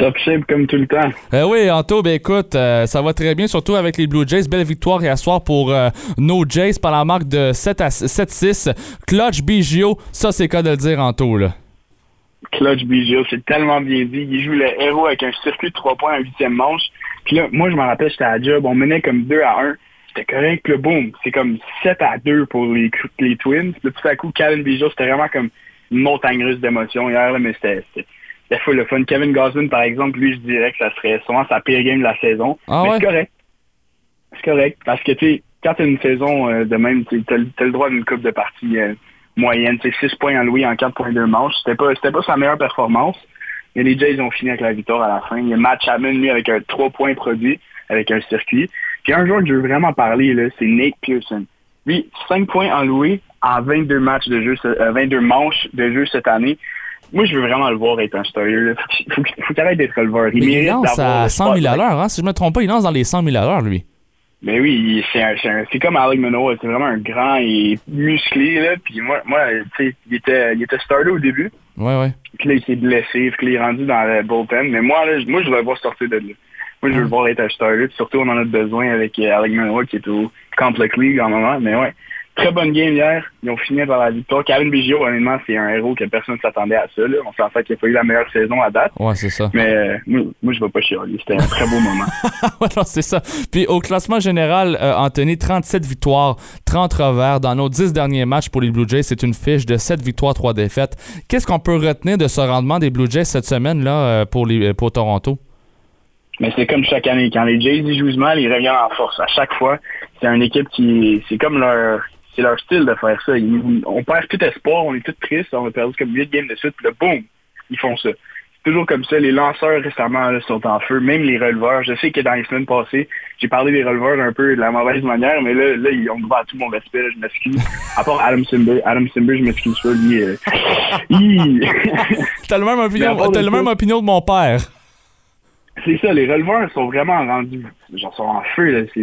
Top shape comme tout le temps. Euh, oui, Anto, ben écoute, euh, ça va très bien, surtout avec les Blue Jays. Belle victoire hier soir pour euh, nos Jays par la marque de 7 à 7-6. Clutch Bigio, ça c'est quoi de le dire, Anto, là? Clutch Bigio, c'est tellement bien dit. Il joue le héros avec un circuit de 3 points à 8 manche. Puis là, moi, je me rappelle, j'étais à la job, on menait comme 2 à 1. C'était correct, puis boum, c'est comme 7 à 2 pour les, les Twins. Puis tout à coup, Calvin Bigio, c'était vraiment comme une montagne russe d'émotions hier, là, mais c'était full le fun. Kevin Gosman, par exemple, lui, je dirais que ça serait souvent sa pire game de la saison. Ah mais c'est correct. C'est correct. Parce que, tu sais, quand t'as une saison euh, de même, tu as, le droit d'une coupe de partie euh, moyenne. Tu 6 points en Louis en 4.2 manches. C'était pas, c'était pas sa meilleure performance. Mais les Jays ont fini avec la victoire à la fin. Il y a Matt Chapman, lui, avec un 3 points produit, avec un circuit. Puis un joueur que je veux vraiment parler, c'est Nate Pearson. Lui, 5 points en Louis en 22 matchs de jeu, 22 euh, manches de jeu cette année moi, je veux vraiment le voir être un starter. Il faut, faut qu'il arrête d'être releveur. Il, il lance à 100 000 à l'heure. Hein? Si je ne me trompe pas, il lance dans les 100 000 à l'heure, lui. Mais ben oui, c'est comme Alec Manoa. C'est vraiment un grand et musclé. Là. Puis moi, moi il était, il était starter au début. Ouais, ouais. Puis là, il s'est blessé. Puis là, il est rendu dans le bullpen. Mais moi, là, moi je veux le voir sortir de là. Moi, je veux le voir être un starter. surtout, on en a besoin avec euh, Alec Manoa qui est au Complex League en moment. Mais ouais, Très bonne game hier. Ils ont fini par la victoire. Kevin Biggio, honnêtement, c'est un héros que personne ne s'attendait à ça. Là. On s'en qu'il a pas eu la meilleure saison à date. Ouais, c'est ça. Mais euh, moi, je ne vais pas chialer. C'était un très beau moment. ouais, non, c'est ça. Puis au classement général, euh, Anthony, 37 victoires, 30 revers. Dans nos 10 derniers matchs pour les Blue Jays, c'est une fiche de 7 victoires, 3 défaites. Qu'est-ce qu'on peut retenir de ce rendement des Blue Jays cette semaine là pour, les, pour Toronto? Mais c'est comme chaque année. Quand les Jays jouent mal, ils reviennent en force. À chaque fois, c'est une équipe qui... C'est comme leur c'est leur style de faire ça. on perd tout espoir, on est tout triste, on a perdu comme 8 games de suite, puis là, boum, ils font ça. toujours comme ça. Les lanceurs récemment sont en feu, même les releveurs. Je sais que dans les semaines passées, j'ai parlé des releveurs un peu de la mauvaise manière, mais là, là ils ont droit à tout mon respect. je m'excuse. À part Adam Simber. Adam Simber, je m'excuse pas. Lui, euh, t'as le même opinion, t'as le même opinion de mon père. C'est ça, les releveurs sont vraiment rendus, genre sont en feu. Je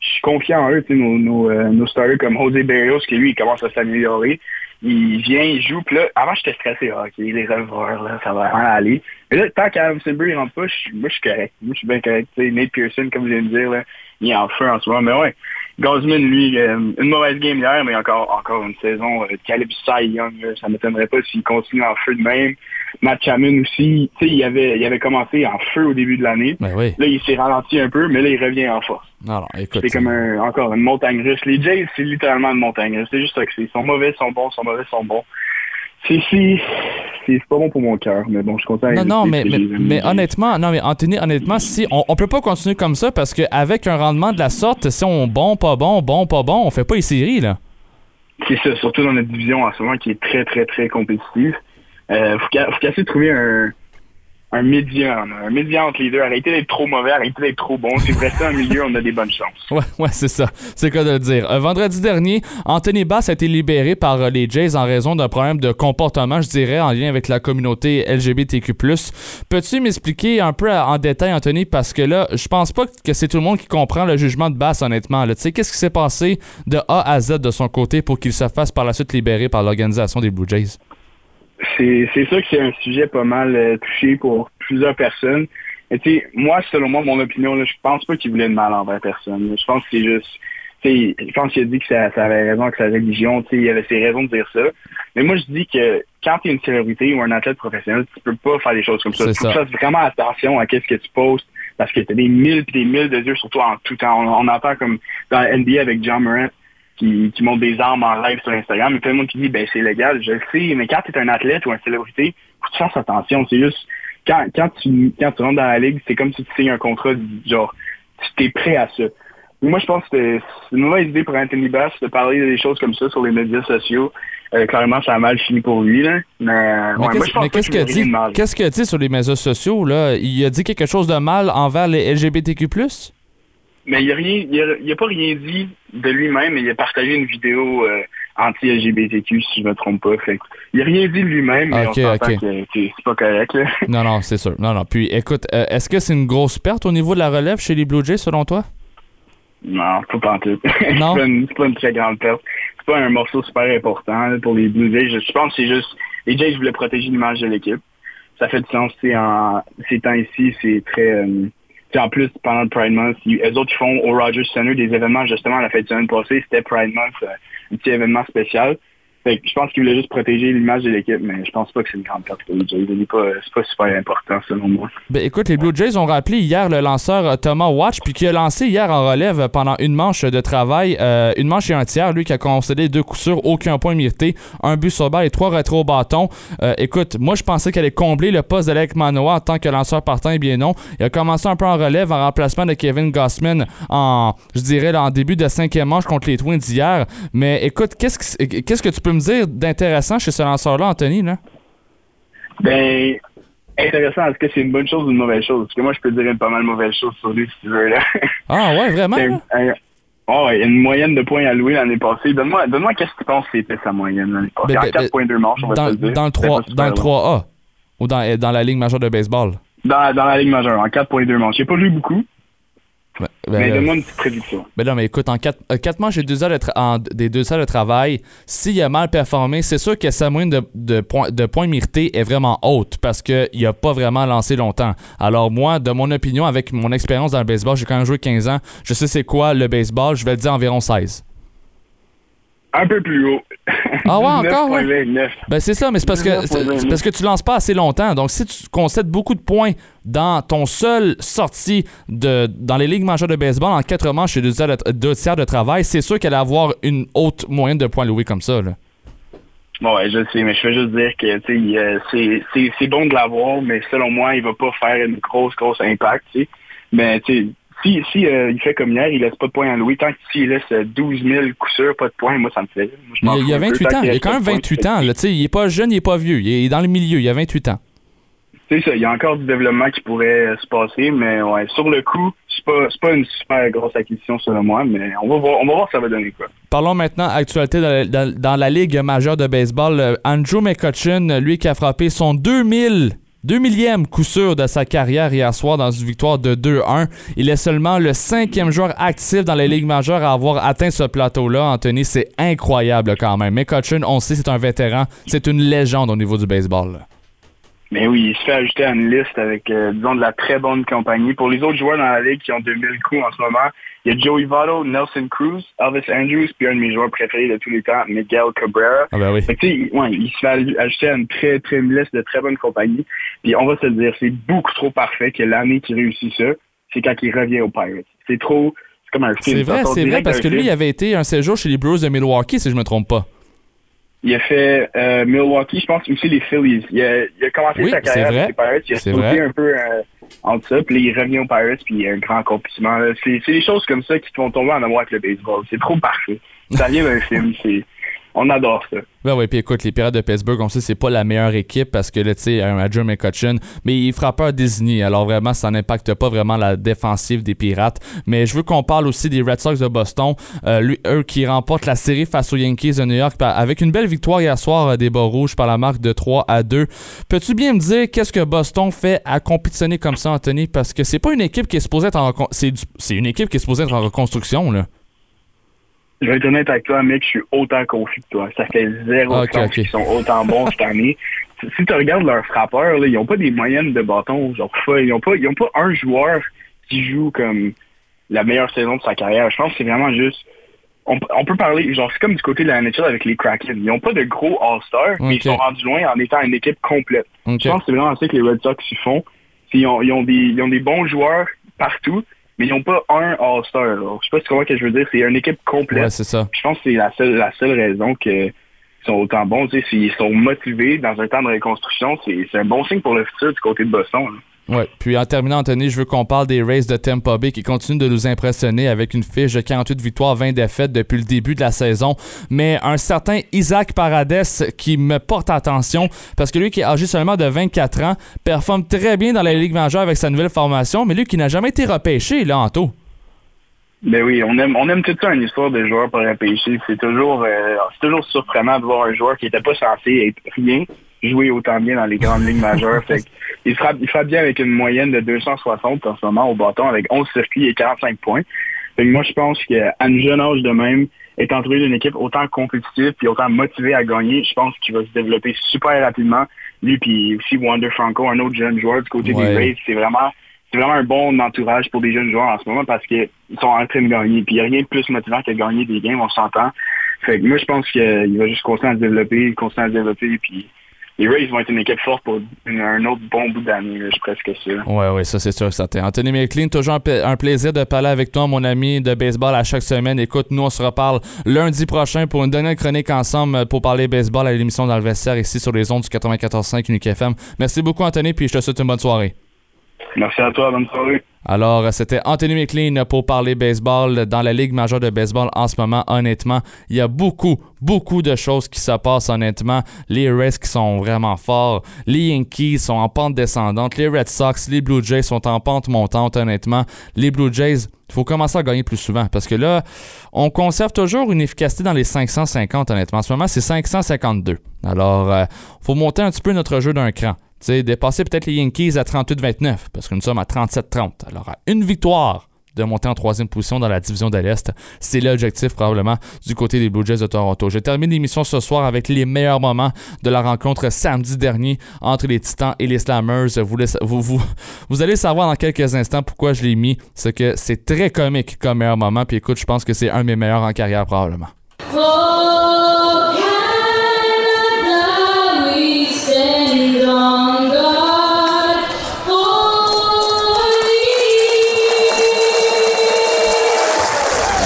suis confiant en eux, nos, nos, euh, nos starters comme José Berrios, qui lui, il commence à s'améliorer il vient, il joue, puis là, avant j'étais stressé, ah, ok, les releveurs, là, ça va vraiment aller. Mais là, tant qu'Adam Silver il rentre pas, moi je suis correct. Moi je suis bien correct. Nate Pearson, comme je viens de dire, là, il est en feu en ce moment. Mais ouais, Gosman, lui, euh, une mauvaise game hier, mais encore encore une saison euh, Cy Young, ça m'étonnerait pas s'il continue en feu de même. Matt Chapman aussi, tu sais, il avait, il avait commencé en feu au début de l'année. Ben oui. Là, il s'est ralenti un peu, mais là, il revient en force. C'est comme un, encore une montagne russe. Les Jays, c'est littéralement une montagne russe. C'est juste ça que c'est. Ils sont mauvais, ils sont bons, ils sont mauvais, ils sont bons. C'est, c'est, pas bon pour mon cœur, mais bon, je compte Non, non, mais, mais, honnêtement, non, mais Anthony, honnêtement, si on, on peut pas continuer comme ça parce qu'avec un rendement de la sorte, si on bon, pas bon, bon, pas bon, on fait pas les séries, là. C'est ça, surtout dans notre division en ce moment qui est très, très, très compétitive. Euh, de trouver un, un médian, un médian entre les deux. Arrêtez d'être trop mauvais, arrêtez d'être trop bon. Si vous restez en milieu, on a des bonnes chances. Ouais, ouais, c'est ça. C'est quoi de le dire. Euh, vendredi dernier, Anthony Bass a été libéré par euh, les Jays en raison d'un problème de comportement, je dirais, en lien avec la communauté LGBTQ+. Peux-tu m'expliquer un peu en détail, Anthony, parce que là, je pense pas que c'est tout le monde qui comprend le jugement de Bass, honnêtement. Tu sais, qu'est-ce qui s'est passé de A à Z de son côté pour qu'il se fasse par la suite libérer par l'organisation des Blue Jays? C'est sûr que c'est un sujet pas mal euh, touché pour plusieurs personnes. Tu moi, selon moi, mon opinion, là, je pense pas qu'il voulait de mal envers personne. Je pense que c'est juste. Je pense qu'il a dit que ça, avait raison avec sa religion, il avait ses raisons de dire ça. Mais moi, je dis que quand tu es une célébrité ou un athlète professionnel, tu peux pas faire des choses comme ça. Tu fasses vraiment attention à qu'est-ce que tu postes parce que tu as des mille et des mille de yeux, surtout en tout temps. On, entend comme dans la NBA avec John Morant, qui, qui montent des armes en live sur Instagram. Et tout le monde qui dit, ben c'est légal, je le sais, mais quand tu es un athlète ou une célébrité, faut que tu fasses attention. C'est juste, quand, quand, tu, quand tu rentres dans la ligue, c'est comme si tu signes un contrat, genre, tu es prêt à ça. Moi, je pense que c'est une mauvaise idée pour Anthony Bass de parler des choses comme ça sur les médias sociaux. Euh, clairement, ça a mal fini pour lui. Là. Mais, qu'est-ce qu'il a dit? Qu'est-ce qu'il a dit sur les médias sociaux? Là? Il a dit quelque chose de mal envers les LGBTQ+. Mais il n'a rien, il a, pas rien dit de lui-même, mais il a partagé une vidéo euh, anti-LGBTQ, si je me trompe pas. Fait, il n'a rien dit de lui-même, mais okay, on que, c'est pas correct. Là. Non, non, c'est sûr. Non, non. Puis écoute, euh, est-ce que c'est une grosse perte au niveau de la relève chez les Blue Jays, selon toi? Non, pas en tout. Non? c'est pas, une très grande perte. C'est pas un morceau super important pour les Blue Jays. Je, pense que c'est juste... Les Jays voulaient protéger l'image de l'équipe. Ça fait du sens. En, ces temps ici, c'est très... Euh, en plus, pendant le Pride Month, eux autres, font au Rogers Center des événements, justement, la fête de semaine passée, c'était Pride Month, euh, un petit événement spécial je pense qu'il voulait juste protéger l'image de l'équipe, mais je pense pas que c'est une grande perte. C'est pas, super important, selon moi. Ben, écoute, les Blue Jays ont rappelé hier le lanceur euh, Thomas Watch, puis qui a lancé hier en relève pendant une manche de travail, euh, une manche et un tiers, lui qui a concédé deux coups sûrs, aucun point mérité, un but sur balle et trois rétro au bâton. Euh, écoute, moi je pensais qu'elle allait combler le poste d'Alec Manoa en tant que lanceur partant, et bien non. Il a commencé un peu en relève en remplacement de Kevin Gossman en, je dirais, en début de cinquième manche contre les Twins d'hier. Mais écoute, qu'est-ce que, qu'est-ce que tu peux me dire d'intéressant chez ce lanceur-là, Anthony? Là? Ben, intéressant, est-ce que c'est une bonne chose ou une mauvaise chose? Parce que moi, je peux dire une pas mal mauvaise chose sur lui, si tu veux. Là. Ah ouais, vraiment? oh, y a une moyenne de points alloués l'année passée. Donne-moi donne qu'est-ce que tu penses que c'était sa moyenne l'année passée. Ben, en 4.2 ben, manches, on va dans, te dire. Dans le, 3, dans le 3A? Ou dans, dans la Ligue majeure de baseball? Dans, dans la Ligue majeure, en 4.2 manches. J'ai pas joué beaucoup, ben, mais euh, donne-moi une petite prédiction. Ben non, mais écoute, en 4 euh, quatre, manches des deux, heures de des deux heures de travail, s'il a mal performé, c'est sûr que sa moyenne de, de, points, de points mérités est vraiment haute parce qu'il n'a pas vraiment lancé longtemps. Alors moi, de mon opinion, avec mon expérience dans le baseball, j'ai quand même joué 15 ans, je sais c'est quoi le baseball, je vais le dire environ 16. Un peu plus haut. Ah ouais, encore? Ben c'est ça, mais c'est parce, que, parce que tu lances pas assez longtemps. Donc si tu concèdes beaucoup de points dans ton seul sortie de, dans les ligues majeures de baseball en quatre manches et deux, deux tiers de travail, c'est sûr qu'elle va avoir une haute moyenne de points loués comme ça. Là. Ouais, je sais, mais je veux juste dire que c'est bon de l'avoir, mais selon moi, il va pas faire une grosse, grosse impact. Mais tu sais si, si euh, il fait comme hier, il laisse pas de points à Louis, tant qu'il laisse 12 euh, 000 coups sûrs, pas de points, moi, ça me fait. il, il, a 28 ans. Il a quand même 28 ans. Là, il est pas jeune, il est pas vieux. Il est dans le milieu. Il a 28 ans. c'est ça, il y a encore du développement qui pourrait se passer, mais ouais, sur le coup, c'est pas, pas une super grosse acquisition selon moi, mais on va voir, on va voir ça va donner quoi. Parlons maintenant actualité dans la, Ligue majeure de baseball. Euh, Andrew McCutcheon, lui qui a frappé son 2000 deux millième coup sûr de sa carrière hier soir dans une victoire de 2-1. Il est seulement le cinquième joueur actif dans la Ligue majeure à avoir atteint ce plateau-là. Anthony, c'est incroyable quand même. McCutcheon, on sait, c'est un vétéran. C'est une légende au niveau du baseball. Mais oui, il se fait ajouter à une liste avec, euh, disons, de la très bonne compagnie. Pour les autres joueurs dans la ligue qui ont 2000 coups en ce moment, il y a Joey Votto, Nelson Cruz, Elvis Andrews, puis un de mes joueurs préférés de tous les temps, Miguel Cabrera. Ah ben oui. ouais, il se fait ajouter à une très, très une liste de très bonne compagnie. Puis on va se le dire, c'est beaucoup trop parfait que l'année qui réussit ça, c'est quand il revient aux Pirates. C'est trop... C'est comme un film. C'est vrai, c'est vrai, parce que lui, il avait été un séjour chez les Blues de Milwaukee, si je me trompe pas. Il a fait euh, Milwaukee, je pense aussi les Phillies. Il a, il a commencé sa carrière avec les Pirates, il a sauté un peu euh, entre ça, puis il revient aux Pirates, puis il y a un grand accomplissement. C'est des choses comme ça qui te font tomber en amour avec le baseball. C'est trop parfait. Ça vient d'un film, c'est on adore ça. Ben oui, puis écoute, les Pirates de Pittsburgh, on sait c'est pas la meilleure équipe parce que là, tu sais, un Joe McCutcheon, mais il frappeur désigné. Alors vraiment, ça n'impacte pas vraiment la défensive des Pirates. Mais je veux qu'on parle aussi des Red Sox de Boston, euh, lui, eux qui remportent la série face aux Yankees de New York avec une belle victoire hier soir euh, des Bas Rouges par la marque de 3 à 2. Peux-tu bien me dire qu'est-ce que Boston fait à compétitionner comme ça, Anthony? Parce que c'est pas une équipe qui est supposée être en c'est une équipe qui est supposée être en reconstruction, là. Je vais être honnête avec toi, mec, je suis autant confus que toi. Ça fait zéro okay, okay. qu'ils sont autant bons cette année. Si tu regardes leurs frappeurs, là, ils n'ont pas des moyennes de bâton. Genre, ils n'ont pas, ils ont pas un joueur qui joue comme la meilleure saison de sa carrière. Je pense que c'est vraiment juste. On, peut parler, genre, c'est comme du côté de la NHL avec les Kraken. Ils n'ont pas de gros All-Stars, mais ils sont rendus loin en étant une équipe complète. Je pense que c'est vraiment ça que les Red Sox y font. Ils ont, ils, ont des, ils ont des bons joueurs partout, mais ils n'ont pas un All-Star. Je sais pas si tu comprends ce que je veux dire. C'est une équipe complète. c'est ça. Je pense que c'est la seule, la seule raison qu'ils sont autant bons. S'ils sont motivés dans un temps de reconstruction, c'est un bon signe pour le futur du côté de Boston. Ouais. Puis en terminant, Anthony, je veux qu'on parle des Rays de Tampa Bay qui continuent de nous impressionner avec une fiche de 48 victoires, 20 défaites depuis le début de la saison. Mais un certain Isaac Paradès qui me porte attention parce que lui qui est âgé seulement de 24 ans performe très bien dans la Ligue majeure avec sa nouvelle formation, mais lui qui n'a jamais été repêché, là, Anto. Ben oui, on aime, on aime tout ça une histoire de joueur pas repêché. C'est toujours, euh, c'est toujours surprenant de voir un joueur qui n'était pas censé être rien jouer autant bien dans les grandes lignes majeures. Fait il, frappe, il frappe bien avec une moyenne de 260 en ce moment au bâton avec 11 circuits et 45 points. Fait moi, je pense qu'à un jeune âge de même, étant entouré d'une équipe autant compétitive et autant motivée à gagner, je pense qu'il va se développer super rapidement. Lui, puis aussi Wander Franco, un autre jeune joueur du côté des Rays, c'est vraiment c'est vraiment un bon entourage pour des jeunes joueurs en ce moment parce qu'ils sont en train de gagner. Puis il n'y a rien de plus motivant que de gagner des games, on s'entend. Fait que moi, je pense qu'il va juste continuer à se développer, continuer à se développer, puis les Rays vont être une équipe forte pour un autre bon bout d'année, je suis presque sûr. Oui, oui, ça c'est sûr certain. Anthony McLean, toujours un, plaisir de parler avec toi, mon ami de baseball à chaque semaine. Écoute, nous on se reparle lundi prochain pour une dernière chronique ensemble pour parler baseball à l'émission dans le vestiaire ici sur les ondes du 94.5 Unique FM. Merci beaucoup Anthony, puis je te souhaite une bonne soirée. Merci à toi, bonne soirée. Alors, c'était Anthony McLean pour parler baseball dans la Ligue majeure de baseball en ce moment. Honnêtement, il y a beaucoup, beaucoup de choses qui se passent honnêtement. Les Rays qui sont vraiment forts. Les Yankees sont en pente descendante. Les Red Sox, les Blue Jays sont en pente montante honnêtement. Les Blue Jays, il faut commencer à gagner plus souvent parce que là, on conserve toujours une efficacité dans les 550 honnêtement. En ce moment, c'est 552. Alors, il euh, faut monter un petit peu notre jeu d'un cran dépasser peut-être les Yankees à 38-29, parce que nous sommes à 37-30. Alors, à une victoire de monter en troisième position dans la division de l'Est. C'est l'objectif probablement du côté des Blue Jays de Toronto. Je termine l'émission ce soir avec les meilleurs moments de la rencontre samedi dernier entre les Titans et les Slammers. Vous, vous, vous, allez savoir dans quelques instants pourquoi je l'ai mis. C'est que c'est très comique comme meilleur moment. Puis écoute, je pense que c'est un de mes meilleurs en carrière probablement.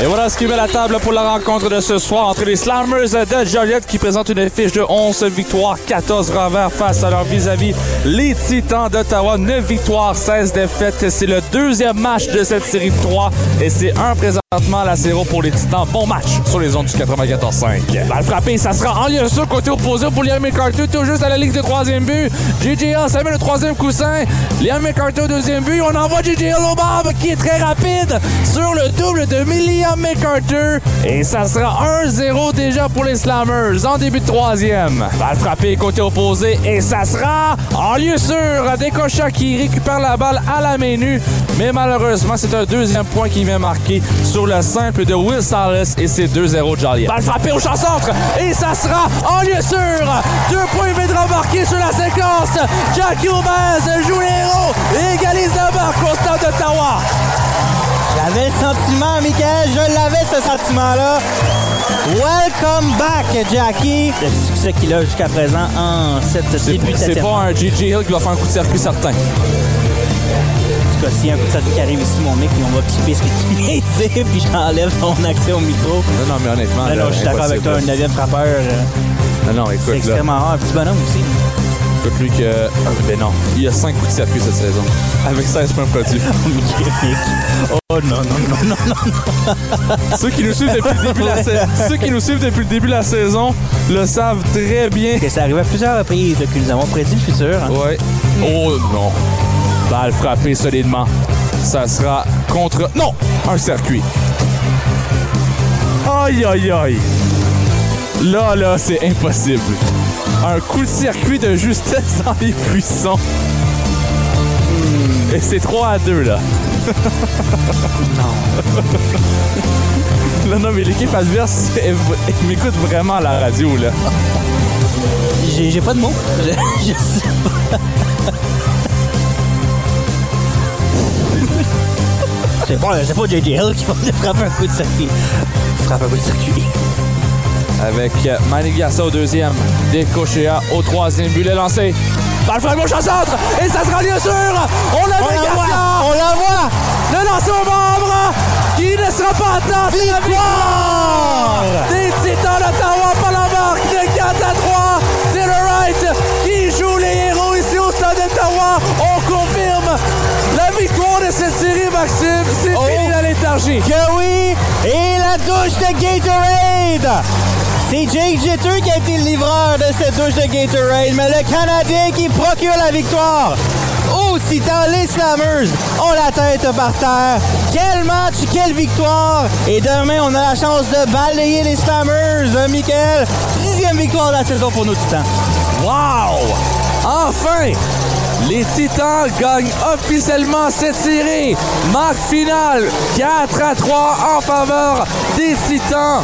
Et voilà qui met la table pour la rencontre de ce soir entre les Slammers de Joliette qui présentent une fiche de 11 victoires, 14 revers face à leur vis-à-vis les Titans d'Ottawa. 9 victoires, 16 défaites. C'est le deuxième match de cette série de 3 et c'est un présentement à la 0 pour les Titans. Bon match sur les ondes du 94-5. Balle frappée, ça sera en lieu sûr côté opposé pour Liam McCarthy, tout juste à la ligne de troisième but. JJL, ça met le troisième coussin. Liam McCarthy au deuxième but. On envoie JJL au bob qui est très rapide sur le double de Liam McCarter. Et ça sera 1-0 déjà pour les Slammers en début de troisième. Balle frappée côté opposé et ça sera en lieu sûr. Décocha qui récupère la balle à la main nue. Mais malheureusement, c'est un deuxième point qui vient marquer sur le simple de Will Salas et c'est 2-0 Joliet. Balle frappée au champ centre et ça sera en lieu sûr. Deux points viendront marquer sur la séquence. Jackie Aubez joue les héros et égalise la marque au stade d'Ottawa. J'avais le sentiment, Michael, je l'avais ce sentiment-là. Welcome back, Jackie. Le succès qu'il a jusqu'à présent en cette début de C'est pas un G.G. Hill qui va faire un coup de circuit certain. En tout cas, s'il y a un coup de circuit qui arrive ici, mon mec, on va clipper ce que tu viens de dire, puis j'enlève ton accès au micro. Non, non, mais honnêtement. Non, non, je suis d'accord avec toi, un neuvième frappeur. euh, Non, non, écoute. C'est là. extrêmement rare. Un petit bonhomme aussi. Écoute, lui que. ben non, il y a 5 coups de circuit cette saison. Avec 16 points produits. oh non, non, non, non, non. Ceux qui nous suivent depuis le début de la saison, ceux qui nous suivent depuis le début de la saison le savent très bien. Que ça arrive à plusieurs reprises que nous avons prédit le futur. hein. Ouais. Oh non. Balle frappée solidement. Ça sera contre. Non! Un circuit. Aïe aïe aïe. Là, là, c'est impossible. Un coup de circuit de justesse dans les buissons. Et c'est 3 à 2, là. non. non, non, mais l'équipe adverse elle- elle m'écoute vraiment à la radio, là. J'ai j'ai pas de mots. Je, je sais pas. C'est pas, c'est pas J.J. Hill qui va frapper un coup de circuit. Frappe un coup de circuit. Avec Manny Garça au deuxième, Décochéa au troisième but, le lancé. Balle frappe gauche en centre et ça sera bien sûr. On l'a vu, Garcia. on la voit. Le lancer au membre qui ne sera pas atteint. C'est la victoire des Titans d'Ottawa par la marque de 4 à 3. C'est le Wright qui joue les héros ici au stade d'Ottawa. On confirme la victoire de cette série, Maxime. C'est fini la léthargie. Que oui! Et la douche de Gatorade! C'est Jake Jeter qui a été le livreur de cette douche de Gatorade, mais le Canadien qui procure la victoire. Aussitôt, les Slammers ont la tête par terre. Quel match, quelle victoire! Et demain, on a la chance de balayer les Slammers. Euh, Michael, dixième victoire de la saison pour nos Titans. Wow! Enfin! Les Titans gagnent officiellement cette série. Marque finale 4 à 3 en faveur des Titans.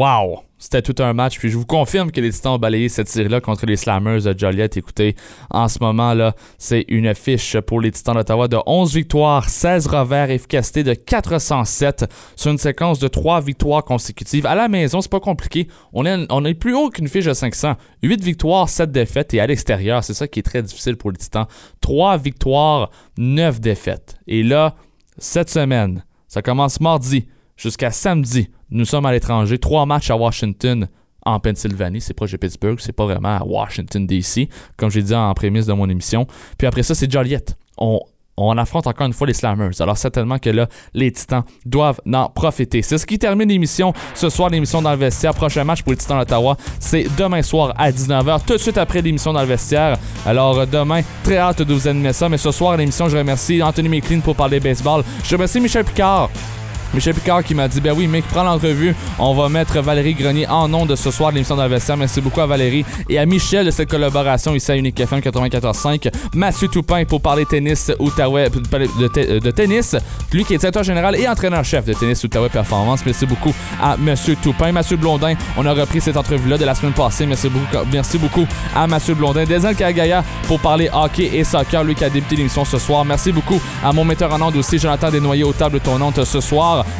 Wow! C'était tout un match, puis je vous confirme que les Titans ont balayé cette série-là contre les Slammers de Joliette. Écoutez, en ce moment-là, c'est une fiche pour les Titans d'Ottawa de 11 victoires, 16 revers, efficacité de 407 sur une séquence de 3 victoires consécutives. À la maison, c'est pas compliqué. On est, on est plus haut qu'une fiche de 500. 8 victoires, 7 défaites, et à l'extérieur, c'est ça qui est très difficile pour les Titans. 3 victoires, 9 défaites. Et là, cette semaine, ça commence mardi jusqu'à samedi. Nous sommes à l'étranger. Trois matchs à Washington en Pennsylvanie. C'est proche de Pittsburgh. C'est pas vraiment à Washington, D.C., comme j'ai dit en prémisse de mon émission. Puis après ça, c'est Joliette. On, on affronte encore une fois les Slammers. Alors certainement que là, les Titans doivent en profiter. C'est ce qui termine l'émission. Ce soir, l'émission dans le vestiaire. Prochain match pour les Titans d'Ottawa, c'est demain soir à 19h, tout de suite après l'émission dans le vestiaire. Alors euh, demain, très hâte de vous animer ça. Mais ce soir, l'émission, je remercie Anthony McLean pour parler baseball. Je remercie Michel Picard. Michel Picard qui m'a dit Ben oui, mec, prends l'entrevue. On va mettre Valérie Grenier en nom de ce soir de l'émission d'Investir. Merci beaucoup à Valérie et à Michel de cette collaboration ici à Unique FM 94.5. Mathieu Toupin pour parler tennis Outaouais, de, te- de tennis. Lui qui est directeur général et entraîneur-chef de tennis Outaouais Performance. Merci beaucoup à Monsieur Toupin. Mathieu Blondin, on a repris cette entrevue-là de la semaine passée. Merci beaucoup, à Mathieu Blondin. Desan Kagaya pour parler hockey et soccer. Lui qui a débuté l'émission ce soir. Merci beaucoup à mon metteur en onde aussi, Jonathan Desnoyers aux tables tournantes ce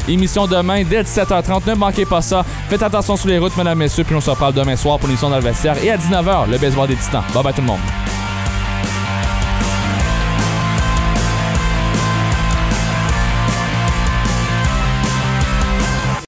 Émission demain dès 17h30. Ne manquez pas ça. Faites attention sur les routes, mesdames, messieurs. Puis on se reparle demain soir pour l'émission dans le vestiaire. Et à 19h, le baseball des titans. Bye bye tout le monde.